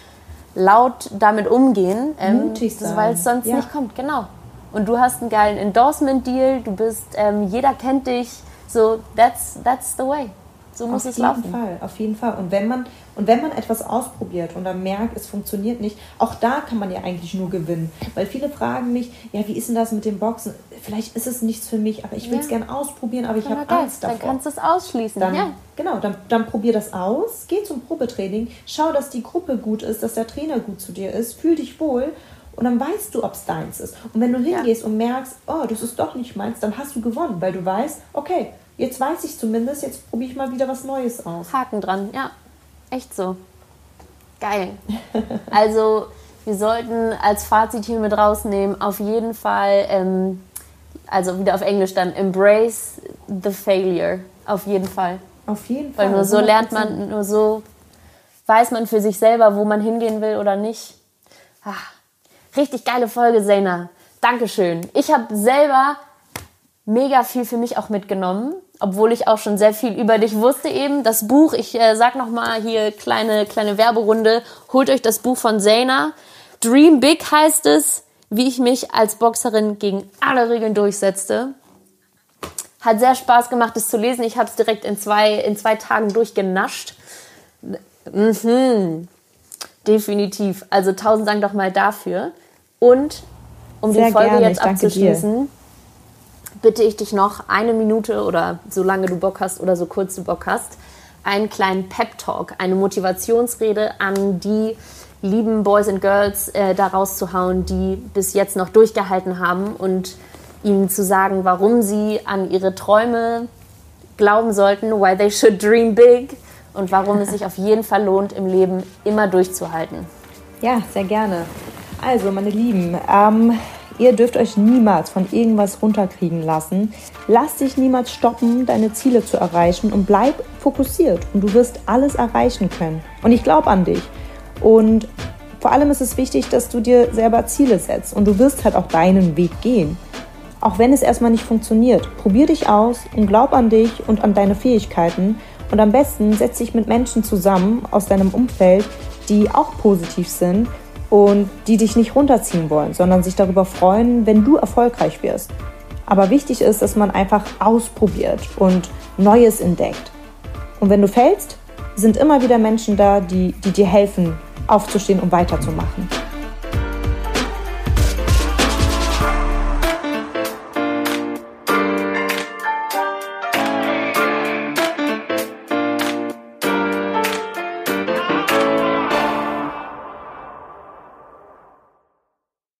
Speaker 2: laut damit umgehen, ähm, weil es sonst ja. nicht kommt. Genau. Und du hast einen geilen Endorsement-Deal, du bist, ähm, jeder kennt dich, so that's, that's the way. So muss
Speaker 1: auf
Speaker 2: es laufen.
Speaker 1: Auf jeden Fall, auf jeden Fall. Und wenn man und wenn man etwas ausprobiert und dann merkt, es funktioniert nicht, auch da kann man ja eigentlich nur gewinnen. Weil viele fragen mich, ja, wie ist denn das mit dem Boxen? Vielleicht ist es nichts für mich, aber ich will es ja. gerne ausprobieren, aber ich habe Angst davor.
Speaker 2: Dann kannst du es ausschließen.
Speaker 1: Dann,
Speaker 2: ja.
Speaker 1: Genau, dann, dann probier das aus, geh zum Probetraining, schau, dass die Gruppe gut ist, dass der Trainer gut zu dir ist, fühl dich wohl und dann weißt du, ob es deins ist. Und wenn du hingehst ja. und merkst, oh, das ist doch nicht meins, dann hast du gewonnen, weil du weißt, okay, jetzt weiß ich zumindest, jetzt probiere ich mal wieder was Neues aus.
Speaker 2: Haken dran, ja. Echt so. Geil. Also, wir sollten als Fazit hier mit rausnehmen, auf jeden Fall, ähm, also wieder auf Englisch dann, embrace the failure. Auf jeden Fall.
Speaker 1: Auf jeden Fall.
Speaker 2: Weil nur so lernt man, nur so weiß man für sich selber, wo man hingehen will oder nicht. Ah, richtig geile Folge, Zena. Dankeschön. Ich habe selber mega viel für mich auch mitgenommen obwohl ich auch schon sehr viel über dich wusste eben. Das Buch, ich äh, sag noch mal hier kleine kleine Werberunde, holt euch das Buch von Zaina. Dream Big heißt es, wie ich mich als Boxerin gegen alle Regeln durchsetzte. Hat sehr Spaß gemacht, es zu lesen. Ich habe es direkt in zwei, in zwei Tagen durchgenascht. Mhm. Definitiv. Also tausend Dank doch mal dafür. Und um sehr die Folge gerne. jetzt abzuschließen, bitte ich dich noch eine Minute oder so lange du Bock hast oder so kurz du Bock hast, einen kleinen Pep Talk, eine Motivationsrede an die lieben Boys and Girls äh, da rauszuhauen, die bis jetzt noch durchgehalten haben und ihnen zu sagen, warum sie an ihre Träume glauben sollten, why they should dream big und warum es sich auf jeden Fall lohnt, im Leben immer durchzuhalten.
Speaker 1: Ja, sehr gerne. Also, meine Lieben, ähm, Ihr dürft euch niemals von irgendwas runterkriegen lassen. Lass dich niemals stoppen, deine Ziele zu erreichen und bleib fokussiert und du wirst alles erreichen können. Und ich glaube an dich. Und vor allem ist es wichtig, dass du dir selber Ziele setzt und du wirst halt auch deinen Weg gehen. Auch wenn es erstmal nicht funktioniert, probier dich aus und glaub an dich und an deine Fähigkeiten. Und am besten setz dich mit Menschen zusammen aus deinem Umfeld, die auch positiv sind und die dich nicht runterziehen wollen, sondern sich darüber freuen, wenn du erfolgreich wirst. Aber wichtig ist, dass man einfach ausprobiert und Neues entdeckt. Und wenn du fällst, sind immer wieder Menschen da, die, die dir helfen, aufzustehen und weiterzumachen.